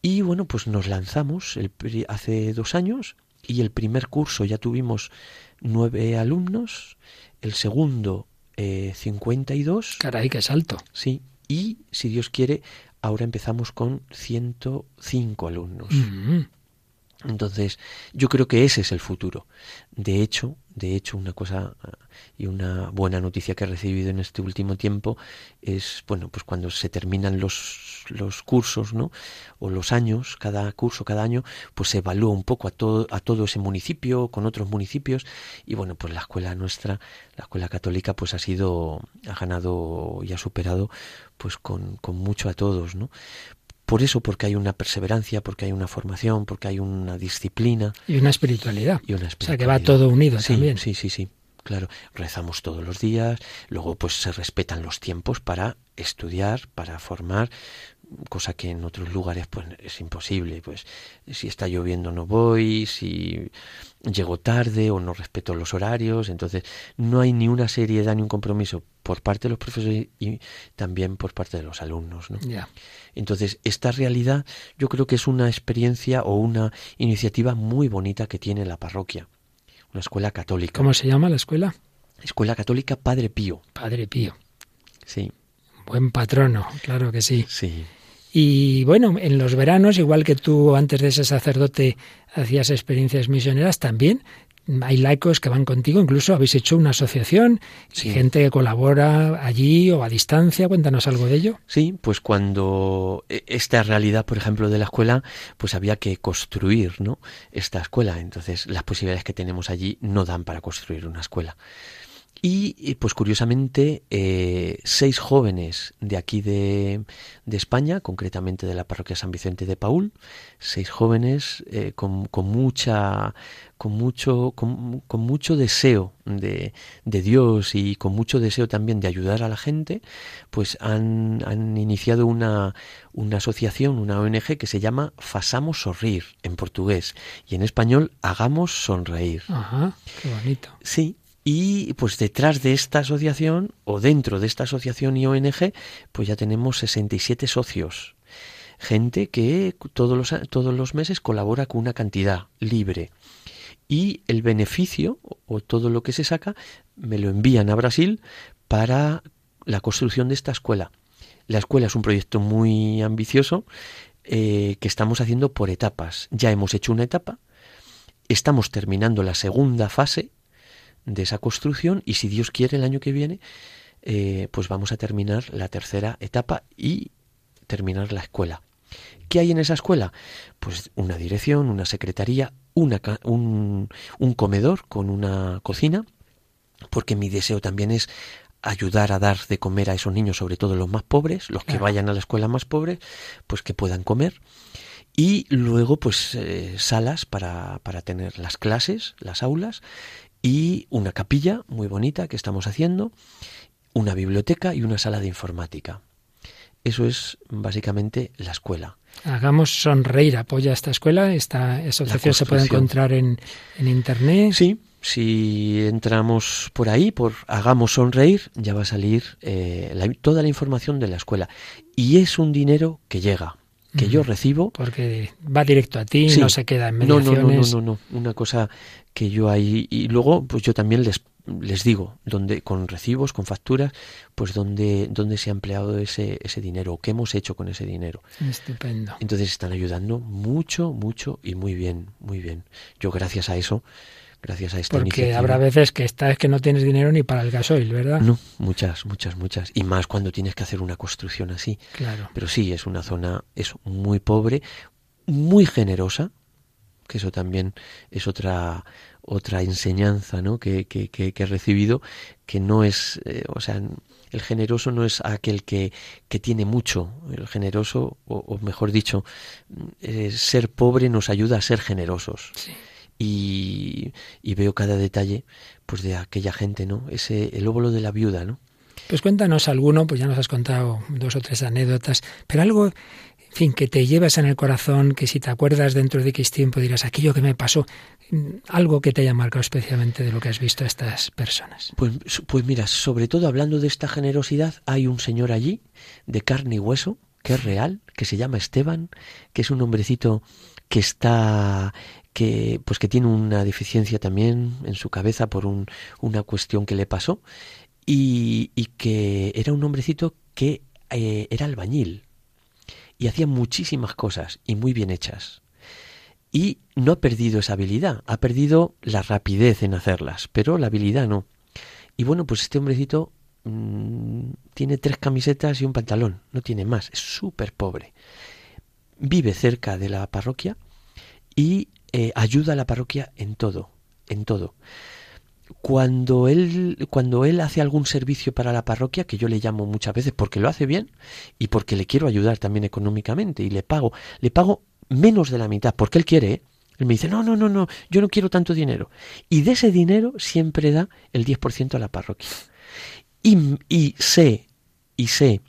Y bueno, pues nos lanzamos el, hace dos años y el primer curso ya tuvimos nueve alumnos, el segundo eh, 52. Caray, qué salto. Sí, y si Dios quiere, ahora empezamos con 105 alumnos. Entonces, yo creo que ese es el futuro. De hecho, de hecho, una cosa y una buena noticia que he recibido en este último tiempo es, bueno, pues cuando se terminan los, los cursos, ¿no? O los años, cada curso, cada año, pues se evalúa un poco a todo, a todo ese municipio, con otros municipios, y bueno, pues la escuela nuestra, la escuela católica, pues ha sido, ha ganado y ha superado, pues con, con mucho a todos, ¿no? Por eso, porque hay una perseverancia, porque hay una formación, porque hay una disciplina. Y una espiritualidad. Y una espiritualidad. O sea, que va todo unido sí, también. Sí, sí, sí. Claro, rezamos todos los días, luego pues se respetan los tiempos para estudiar, para formar, cosa que en otros lugares pues es imposible, pues si está lloviendo no voy, si llego tarde o no respeto los horarios, entonces no hay ni una seriedad ni un compromiso por parte de los profesores y también por parte de los alumnos, ¿no? Entonces, esta realidad yo creo que es una experiencia o una iniciativa muy bonita que tiene la parroquia, una escuela católica. ¿Cómo se llama la escuela? Escuela Católica Padre Pío. Padre Pío. Sí. Buen patrono, claro que sí. Sí. Y bueno, en los veranos, igual que tú antes de ser sacerdote hacías experiencias misioneras, también hay laicos que van contigo, incluso habéis hecho una asociación, gente que colabora allí o a distancia, cuéntanos algo de ello. Sí, pues cuando e, esta realidad, por ejemplo, de la escuela, pues había que construir, ¿no? Esta escuela, entonces las posibilidades que tenemos allí no dan para construir una escuela. Y pues curiosamente, eh, seis jóvenes de aquí de, de, España, concretamente de la parroquia San Vicente de Paul, seis jóvenes eh, con, con, mucha, con mucho, con, con mucho deseo de, de, Dios y con mucho deseo también de ayudar a la gente, pues han, han iniciado una, una asociación, una ONG que se llama Fasamos Sorrir en portugués y en español Hagamos Sonreír. Ajá, qué bonito. Sí, y pues detrás de esta asociación o dentro de esta asociación y ONG, pues ya tenemos 67 socios. Gente que todos los, todos los meses colabora con una cantidad libre. Y el beneficio o todo lo que se saca me lo envían a Brasil para la construcción de esta escuela. La escuela es un proyecto muy ambicioso eh, que estamos haciendo por etapas. Ya hemos hecho una etapa, estamos terminando la segunda fase de esa construcción y si Dios quiere el año que viene, eh, pues vamos a terminar la tercera etapa y terminar la escuela. ¿Qué hay en esa escuela? Pues una dirección, una secretaría, una, un, un comedor con una cocina, porque mi deseo también es ayudar a dar de comer a esos niños, sobre todo los más pobres, los que vayan a la escuela más pobres, pues que puedan comer. Y luego, pues, eh, salas para, para tener las clases, las aulas, y una capilla muy bonita que estamos haciendo, una biblioteca y una sala de informática. Eso es básicamente la escuela. Hagamos sonreír, apoya esta escuela, esta asociación se puede encontrar en, en internet. Sí, si entramos por ahí, por Hagamos Sonreír, ya va a salir eh, toda la información de la escuela. Y es un dinero que llega, que yo recibo. Porque va directo a ti, no se queda en mediaciones. No, no, no, no, no, una cosa que yo ahí... Y luego, pues yo también les, les digo, donde, con recibos, con facturas, pues dónde, dónde se ha empleado ese, ese dinero, qué hemos hecho con ese dinero. Estupendo. Entonces están ayudando mucho, mucho y muy bien, muy bien. Yo gracias a eso gracias a esta Porque habrá veces que esta es que no tienes dinero ni para el gasoil, ¿verdad? No, muchas, muchas, muchas. Y más cuando tienes que hacer una construcción así. Claro. Pero sí, es una zona es muy pobre, muy generosa, que eso también es otra otra enseñanza ¿no? que, que, que, he recibido, que no es, eh, o sea, el generoso no es aquel que, que tiene mucho, el generoso, o, mejor dicho, eh, ser pobre nos ayuda a ser generosos. Sí y, veo cada detalle pues de aquella gente, ¿no? Ese el óvulo de la viuda, ¿no? Pues cuéntanos alguno, pues ya nos has contado dos o tres anécdotas, pero algo, en fin, que te llevas en el corazón, que si te acuerdas dentro de X tiempo dirás aquello que me pasó, algo que te haya marcado especialmente de lo que has visto a estas personas. Pues, pues mira, sobre todo hablando de esta generosidad, hay un señor allí, de carne y hueso, que es real, que se llama Esteban, que es un hombrecito que está que pues que tiene una deficiencia también en su cabeza por un, una cuestión que le pasó y, y que era un hombrecito que eh, era albañil y hacía muchísimas cosas y muy bien hechas y no ha perdido esa habilidad, ha perdido la rapidez en hacerlas, pero la habilidad no. Y bueno, pues este hombrecito mmm, tiene tres camisetas y un pantalón, no tiene más, es súper pobre. Vive cerca de la parroquia y eh, ayuda a la parroquia en todo, en todo. Cuando él, cuando él hace algún servicio para la parroquia, que yo le llamo muchas veces porque lo hace bien y porque le quiero ayudar también económicamente y le pago, le pago menos de la mitad, porque él quiere, ¿eh? Él me dice, no, no, no, no, yo no quiero tanto dinero. Y de ese dinero siempre da el 10% a la parroquia. Y, y sé, y sé,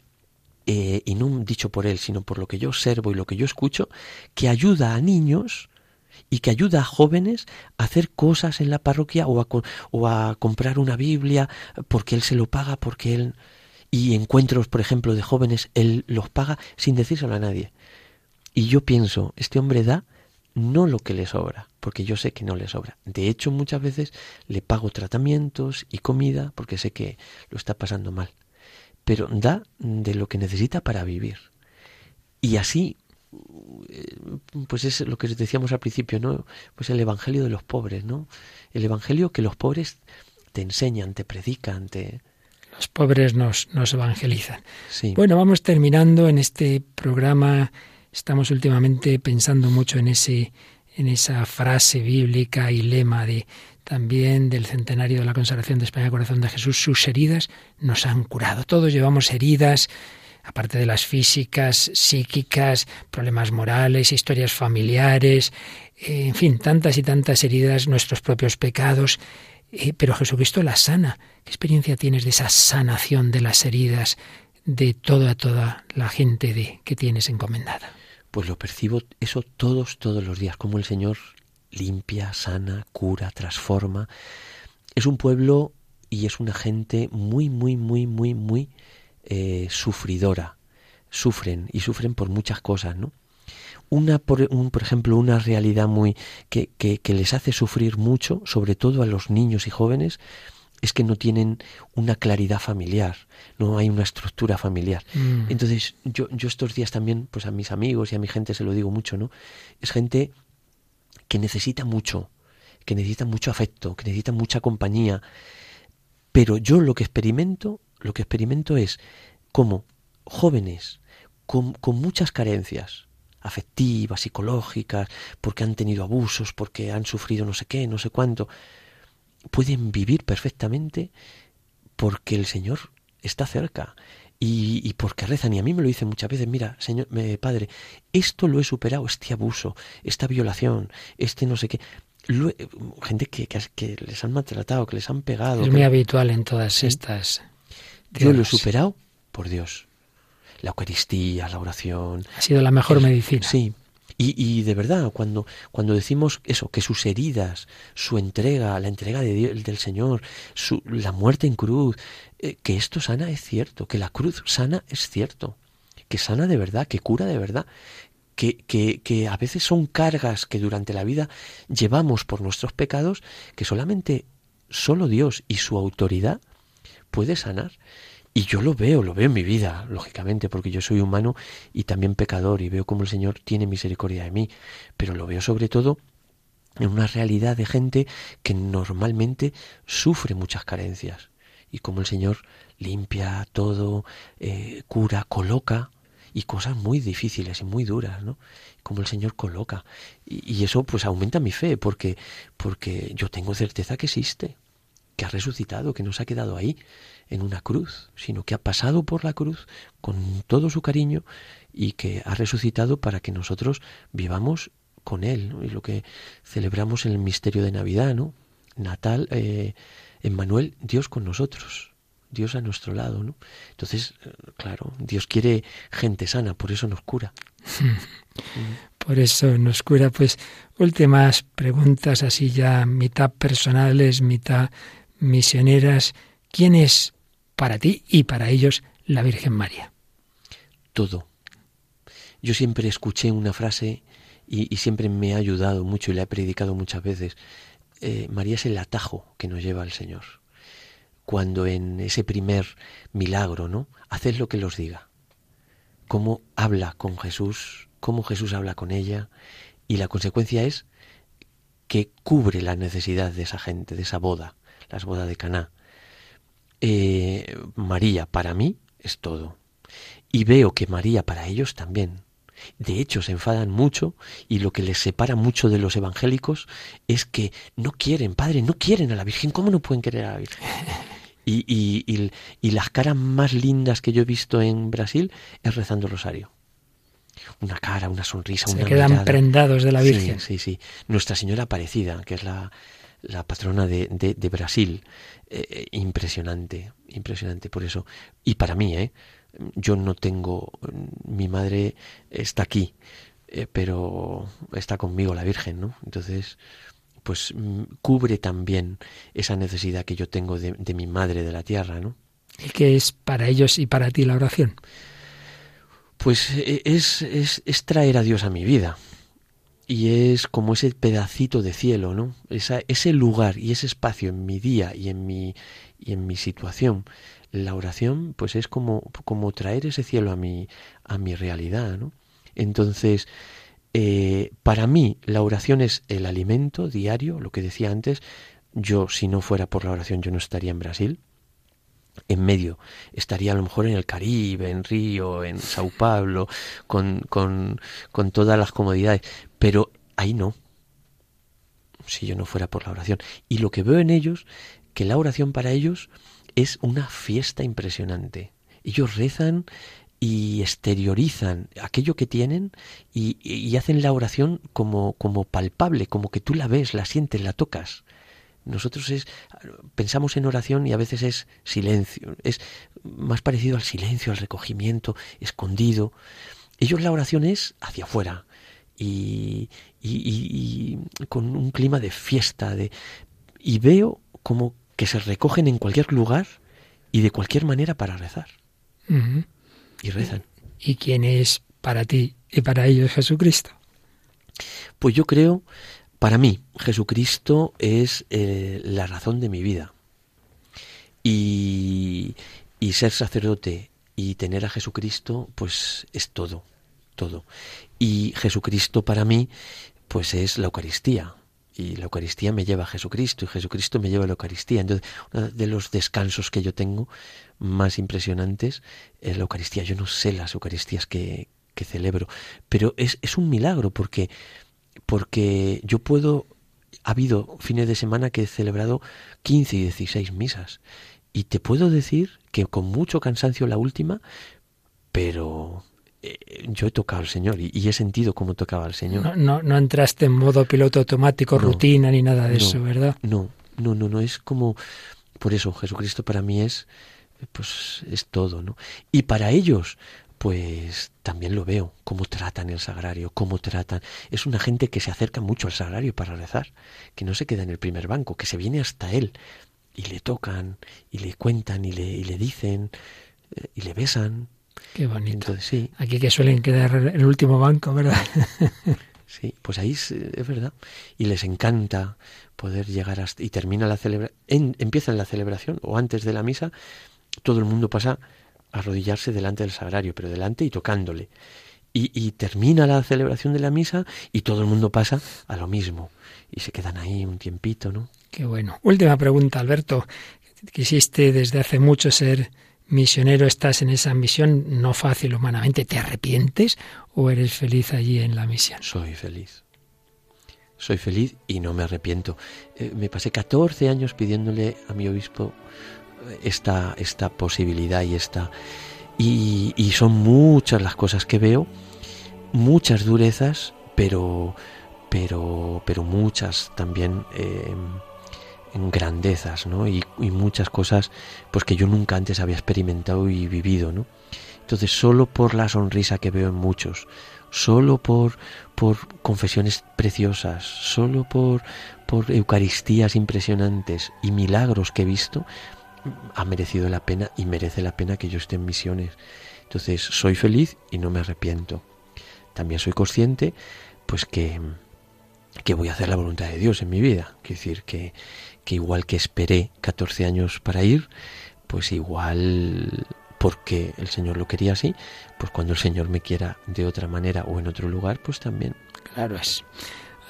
eh, y no dicho por él, sino por lo que yo observo y lo que yo escucho, que ayuda a niños y que ayuda a jóvenes a hacer cosas en la parroquia o a, o a comprar una Biblia porque él se lo paga, porque él... Y encuentros, por ejemplo, de jóvenes, él los paga sin decírselo a nadie. Y yo pienso, este hombre da no lo que le sobra, porque yo sé que no le sobra. De hecho, muchas veces le pago tratamientos y comida porque sé que lo está pasando mal. Pero da de lo que necesita para vivir. Y así pues es lo que decíamos al principio, ¿no? Pues el evangelio de los pobres, ¿no? El evangelio que los pobres te enseñan, te predican, te los pobres nos, nos evangelizan. Bueno, vamos terminando en este programa. Estamos últimamente pensando mucho en ese en esa frase bíblica y lema de también del centenario de la consagración de España Corazón de Jesús, sus heridas nos han curado. Todos llevamos heridas, aparte de las físicas, psíquicas, problemas morales, historias familiares, eh, en fin, tantas y tantas heridas, nuestros propios pecados, eh, pero Jesucristo las sana. ¿Qué experiencia tienes de esa sanación de las heridas de toda, toda la gente de, que tienes encomendada? Pues lo percibo eso todos, todos los días, como el Señor limpia, sana, cura, transforma. Es un pueblo y es una gente muy, muy, muy, muy, muy eh, sufridora. Sufren y sufren por muchas cosas, ¿no? Una, por, un, por ejemplo, una realidad muy que, que, les hace sufrir mucho, sobre todo a los niños y jóvenes, es que no tienen una claridad familiar, no hay una estructura familiar. Mm. Entonces, yo, yo estos días también, pues a mis amigos y a mi gente se lo digo mucho, ¿no? Es gente que necesita mucho, que necesita mucho afecto, que necesita mucha compañía. Pero yo lo que experimento lo que experimento es cómo jóvenes con, con muchas carencias afectivas, psicológicas, porque han tenido abusos, porque han sufrido no sé qué, no sé cuánto, pueden vivir perfectamente porque el Señor está cerca y, y, porque rezan. Y a mí me lo dicen muchas veces, mira, Señor, me, Padre, esto lo he superado, este abuso, esta violación, este no sé qué. Lo, gente que, que, que, les han maltratado, que les han pegado. Es muy habitual en todas ¿sí? estas. Yo lo he superado por Dios. La Eucaristía, la oración. Ha sido la mejor medicina. Sí, y, y, de verdad, cuando, cuando decimos eso, que sus heridas, su entrega, la entrega de Dios, del Señor, su, la muerte en cruz, eh, que esto sana es cierto, que la cruz sana es cierto, que sana de verdad, que cura de verdad, que, que, que a veces son cargas que durante la vida llevamos por nuestros pecados, que solamente solo Dios y su autoridad puede sanar. Y yo lo veo, lo veo en mi vida, lógicamente, porque yo soy humano y también pecador y veo cómo el Señor tiene misericordia de mí, pero lo veo sobre todo en una realidad de gente que normalmente sufre muchas carencias y cómo el Señor limpia todo, eh, cura, coloca y cosas muy difíciles y muy duras, ¿no? Como el Señor coloca y, y eso pues aumenta mi fe porque porque yo tengo certeza que existe, que ha resucitado, que no se ha quedado ahí en una cruz, sino que ha pasado por la cruz con todo su cariño y que ha resucitado para que nosotros vivamos con Él. ¿no? Y lo que celebramos en el misterio de Navidad, ¿no? Natal, eh, Emmanuel, Dios con nosotros, Dios a nuestro lado, ¿no? Entonces, claro, Dios quiere gente sana, por eso nos cura. *laughs* Por eso nos cura, pues, últimas preguntas así ya mitad personales, mitad misioneras. ¿Quién es para ti y para ellos la Virgen María? Todo. Yo siempre escuché una frase y, y siempre me ha ayudado mucho y la he predicado muchas veces. Eh, María es el atajo que nos lleva al Señor. Cuando en ese primer milagro, ¿no? Haced lo que los diga. Cómo habla con Jesús, cómo Jesús habla con ella, y la consecuencia es que cubre la necesidad de esa gente, de esa boda, las bodas de Caná. Eh, María para mí es todo. Y veo que María para ellos también. De hecho, se enfadan mucho y lo que les separa mucho de los evangélicos es que no quieren, Padre, no quieren a la Virgen. ¿Cómo no pueden querer a la Virgen? Y, y, y, y las caras más lindas que yo he visto en Brasil es rezando el rosario una cara, una sonrisa, Se una quedan mirada. prendados de la Virgen. Sí, sí, sí. Nuestra Señora Aparecida, que es la, la patrona de, de, de Brasil, eh, impresionante, impresionante por eso. Y para mí, ¿eh? yo no tengo, mi madre está aquí, eh, pero está conmigo la Virgen, ¿no? Entonces, pues cubre también esa necesidad que yo tengo de, de mi madre de la tierra, ¿no? ¿Y qué es para ellos y para ti la oración? Pues es, es, es, traer a Dios a mi vida. Y es como ese pedacito de cielo, ¿no? Esa, ese lugar y ese espacio en mi día y en mi, y en mi situación. La oración, pues es como, como traer ese cielo a mi, a mi realidad, ¿no? Entonces, eh, para mí la oración es el alimento diario, lo que decía antes. Yo, si no fuera por la oración, yo no estaría en Brasil en medio. Estaría a lo mejor en el Caribe, en Río, en Sao Paulo, con, con, con todas las comodidades. Pero ahí no. Si yo no fuera por la oración. Y lo que veo en ellos, que la oración para ellos es una fiesta impresionante. Ellos rezan y exteriorizan aquello que tienen y, y hacen la oración como, como palpable, como que tú la ves, la sientes, la tocas. Nosotros es, pensamos en oración y a veces es silencio, es más parecido al silencio, al recogimiento, escondido. Ellos la oración es hacia afuera y, y, y, y con un clima de fiesta, de, y veo como que se recogen en cualquier lugar y de cualquier manera para rezar. Uh -huh. Y rezan. ¿Y quién es para ti y para ellos Jesucristo? Pues yo creo para mí, Jesucristo es eh, la razón de mi vida. Y, y, ser sacerdote y tener a Jesucristo, pues es todo, todo. Y Jesucristo para mí, pues es la Eucaristía. y la Eucaristía me lleva a Jesucristo y Jesucristo me lleva a la Eucaristía. Entonces, uno de los descansos que yo tengo más impresionantes es la Eucaristía. Yo no sé las Eucaristías que, que celebro, pero es, es un milagro porque, porque yo puedo... Ha habido fines de semana que he celebrado 15 y 16 misas y te puedo decir que con mucho cansancio la última, pero eh, yo he tocado al Señor y, he sentido cómo tocaba al Señor. No, no, entraste en modo piloto automático, rutina ni nada de eso, ¿verdad? No, no, no, no, es como, por eso Jesucristo para mí es, pues es todo, ¿no? Y para ellos, pues también lo veo, cómo tratan el sagrario, cómo tratan. Es una gente que se acerca mucho al sagrario para rezar, que no se queda en el primer banco, que se viene hasta él y le tocan y le cuentan y le, y le dicen eh, y le besan Qué bonito. sí. Aquí que suelen quedar en el último banco, ¿verdad? *laughs* sí, pues ahí es, verdad. Y les encanta poder llegar hasta... Y termina la celebración, empieza la celebración o antes de la misa, todo el mundo pasa arrodillarse delante del sagrario, pero delante y tocándole. Y, y, termina la celebración de la misa y todo el mundo pasa a lo mismo. Y se quedan ahí un tiempito, ¿no? Qué bueno. Última pregunta, Alberto. Quisiste desde hace mucho ser misionero estás en esa misión no fácil humanamente, ¿te arrepientes o eres feliz allí en la misión? Soy feliz. Soy feliz y no me arrepiento. Eh, me pasé 14 años pidiéndole a mi obispo esta, esta posibilidad y esta... Y, y son muchas las cosas que veo, muchas durezas, pero, pero, pero muchas también... Eh, grandezas, ¿no? Y, muchas cosas pues que yo nunca antes había experimentado y vivido, ¿no? Entonces, solo por la sonrisa que veo en muchos, solo por, por confesiones preciosas, solo por, por Eucaristías impresionantes y milagros que he visto, ha merecido la pena y merece la pena que yo esté en misiones. Entonces, soy feliz y no me arrepiento. También soy consciente, pues que, que voy a hacer la voluntad de Dios en mi vida. Quiero decir que, que igual que esperé 14 años para ir, pues igual porque el Señor lo quería así, pues cuando el Señor me quiera de otra manera o en otro lugar, pues también. Claro es.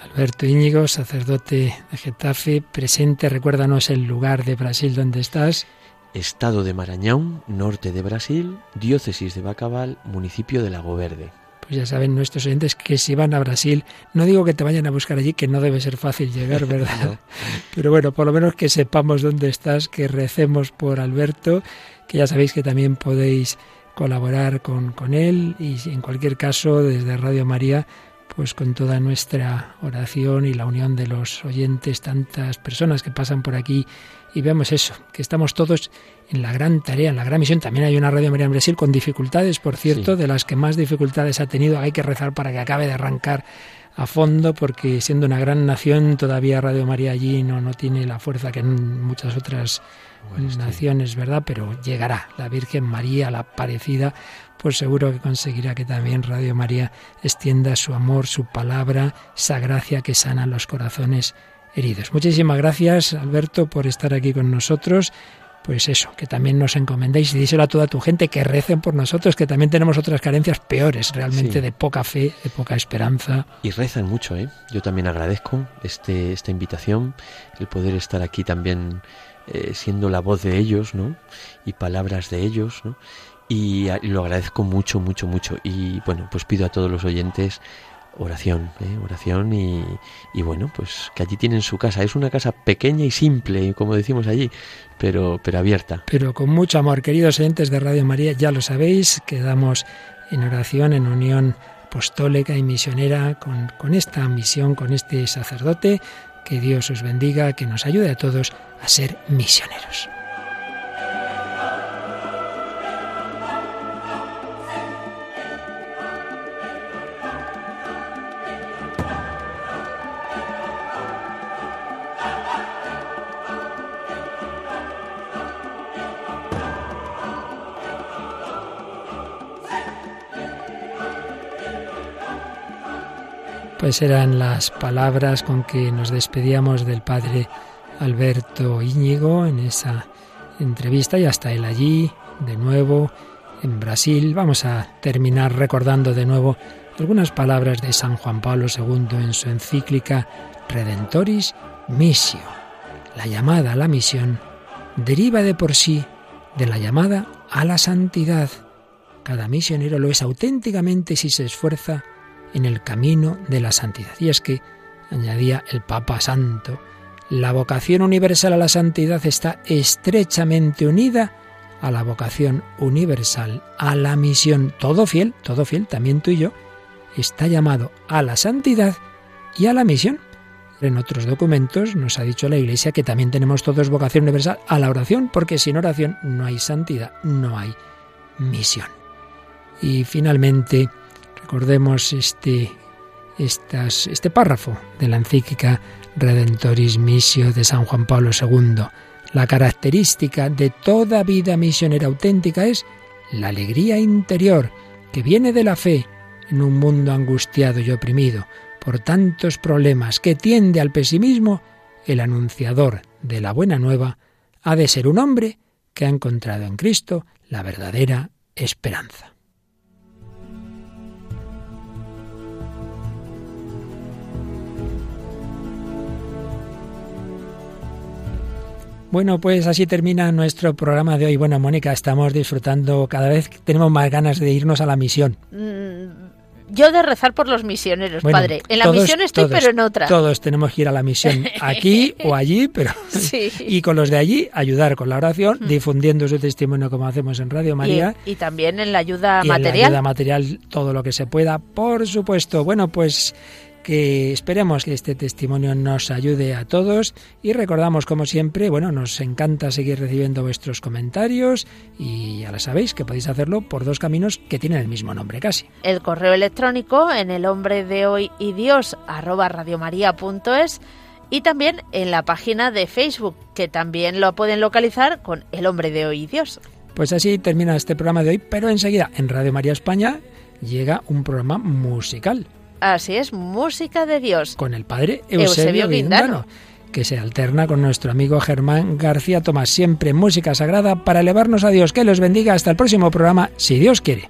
Alberto Íñigo, sacerdote de Getafe, presente, recuérdanos el lugar de Brasil donde estás. Estado de Marañón, norte de Brasil, diócesis de Bacabal, municipio de Lago Verde. Pues ya saben nuestros oyentes que si van a Brasil, no digo que te vayan a buscar allí, que no debe ser fácil llegar, *laughs* ¿verdad? Pero bueno, por lo menos que sepamos dónde estás, que recemos por Alberto, que ya sabéis que también podéis colaborar con, con él y en cualquier caso desde Radio María pues con toda nuestra oración y la unión de los oyentes, tantas personas que pasan por aquí y vemos eso, que estamos todos en la gran tarea, en la gran misión. También hay una Radio María en Brasil con dificultades, por cierto, de las que más dificultades ha tenido. Hay que rezar para que acabe de arrancar a fondo, porque siendo una gran nación, todavía Radio María allí no, no tiene la fuerza que en muchas otras naciones, ¿verdad? Pero llegará la Virgen María, la parecida, pues seguro que conseguirá que también Radio María extienda su amor, su palabra, esa gracia que sana los corazones heridos. Muchísimas gracias, Alberto, por estar aquí con nosotros pues eso, que también nos encomendéis y díselo a toda tu gente que recen por nosotros, que también tenemos otras carencias peores, realmente de poca fe, de poca esperanza. Y rezan mucho, ¿eh? Yo también agradezco este, esta invitación, el poder estar aquí también eh, siendo la voz de ellos, ¿no? Y palabras de ellos, ¿no? Y, y lo agradezco mucho, mucho, mucho. Y bueno, pues pido a todos los oyentes oración, ¿eh? oración y, y, bueno, pues que allí tienen su casa. Es una casa pequeña y simple, como decimos allí, pero, pero abierta. Pero con mucho amor, queridos oyentes de Radio María, ya lo sabéis, quedamos en oración, en unión apostólica y misionera con, con esta misión, con este sacerdote. Que Dios os bendiga, que nos ayude a todos a ser misioneros. Pues eran las palabras con que nos despedíamos del padre Alberto Íñigo en esa entrevista y hasta él allí, de nuevo, en Brasil. Vamos a terminar recordando de nuevo algunas palabras de San Juan Pablo II en su encíclica Redentoris Missio. La llamada a la misión deriva de por sí de la llamada a la santidad. Cada misionero lo es auténticamente si se esfuerza en el camino de la santidad. Y es que, añadía el Papa Santo, la vocación universal a la santidad está estrechamente unida a la vocación universal, a la misión. Todo fiel, todo fiel, también tú y yo, está llamado a la santidad y a la misión. En otros documentos nos ha dicho la Iglesia que también tenemos todos vocación universal a la oración, porque sin oración no hay santidad, no hay misión. Y finalmente, recordemos este, este párrafo de la encíclica Redentoris Missio de San Juan Pablo II. La característica de toda vida misionera auténtica es la alegría interior que viene de la fe en un mundo angustiado y oprimido por tantos problemas que tiende al pesimismo, el anunciador de la buena nueva ha de ser un hombre que ha encontrado en Cristo la verdadera esperanza. Bueno, pues así termina nuestro programa de hoy. Bueno, Mónica, estamos disfrutando, cada vez tenemos más ganas de irnos a la misión. Mm, yo de rezar por los misioneros, padre. En la misión estoy, pero en otra. Todos tenemos que ir a la misión, *laughs* aquí o allí, pero *laughs* sí. y con los de allí ayudar con la oración, mm. difundiendo su testimonio como hacemos en Radio María. Y, también en la ayuda y material. En la ayuda material, todo lo que se pueda, por supuesto. Bueno, pues que esperemos que este testimonio nos ayude a todos y recordamos como siempre, bueno, nos encanta seguir recibiendo vuestros comentarios y ya lo sabéis que podéis hacerlo por dos caminos que tienen el mismo nombre casi. El correo electrónico en el hombre de hoy y Dios arroba radiomaria.es y también en la página de Facebook que también lo pueden localizar con el hombre de hoy y Dios. Pues así termina este programa de hoy, pero enseguida en Radio María España llega un programa musical. Así es, música de Dios. Con el padre Eusebio, Eusebio que se alterna con nuestro amigo Germán García Tomás. Siempre música sagrada para elevarnos a Dios. Que los bendiga. Hasta el próximo programa, si Dios quiere.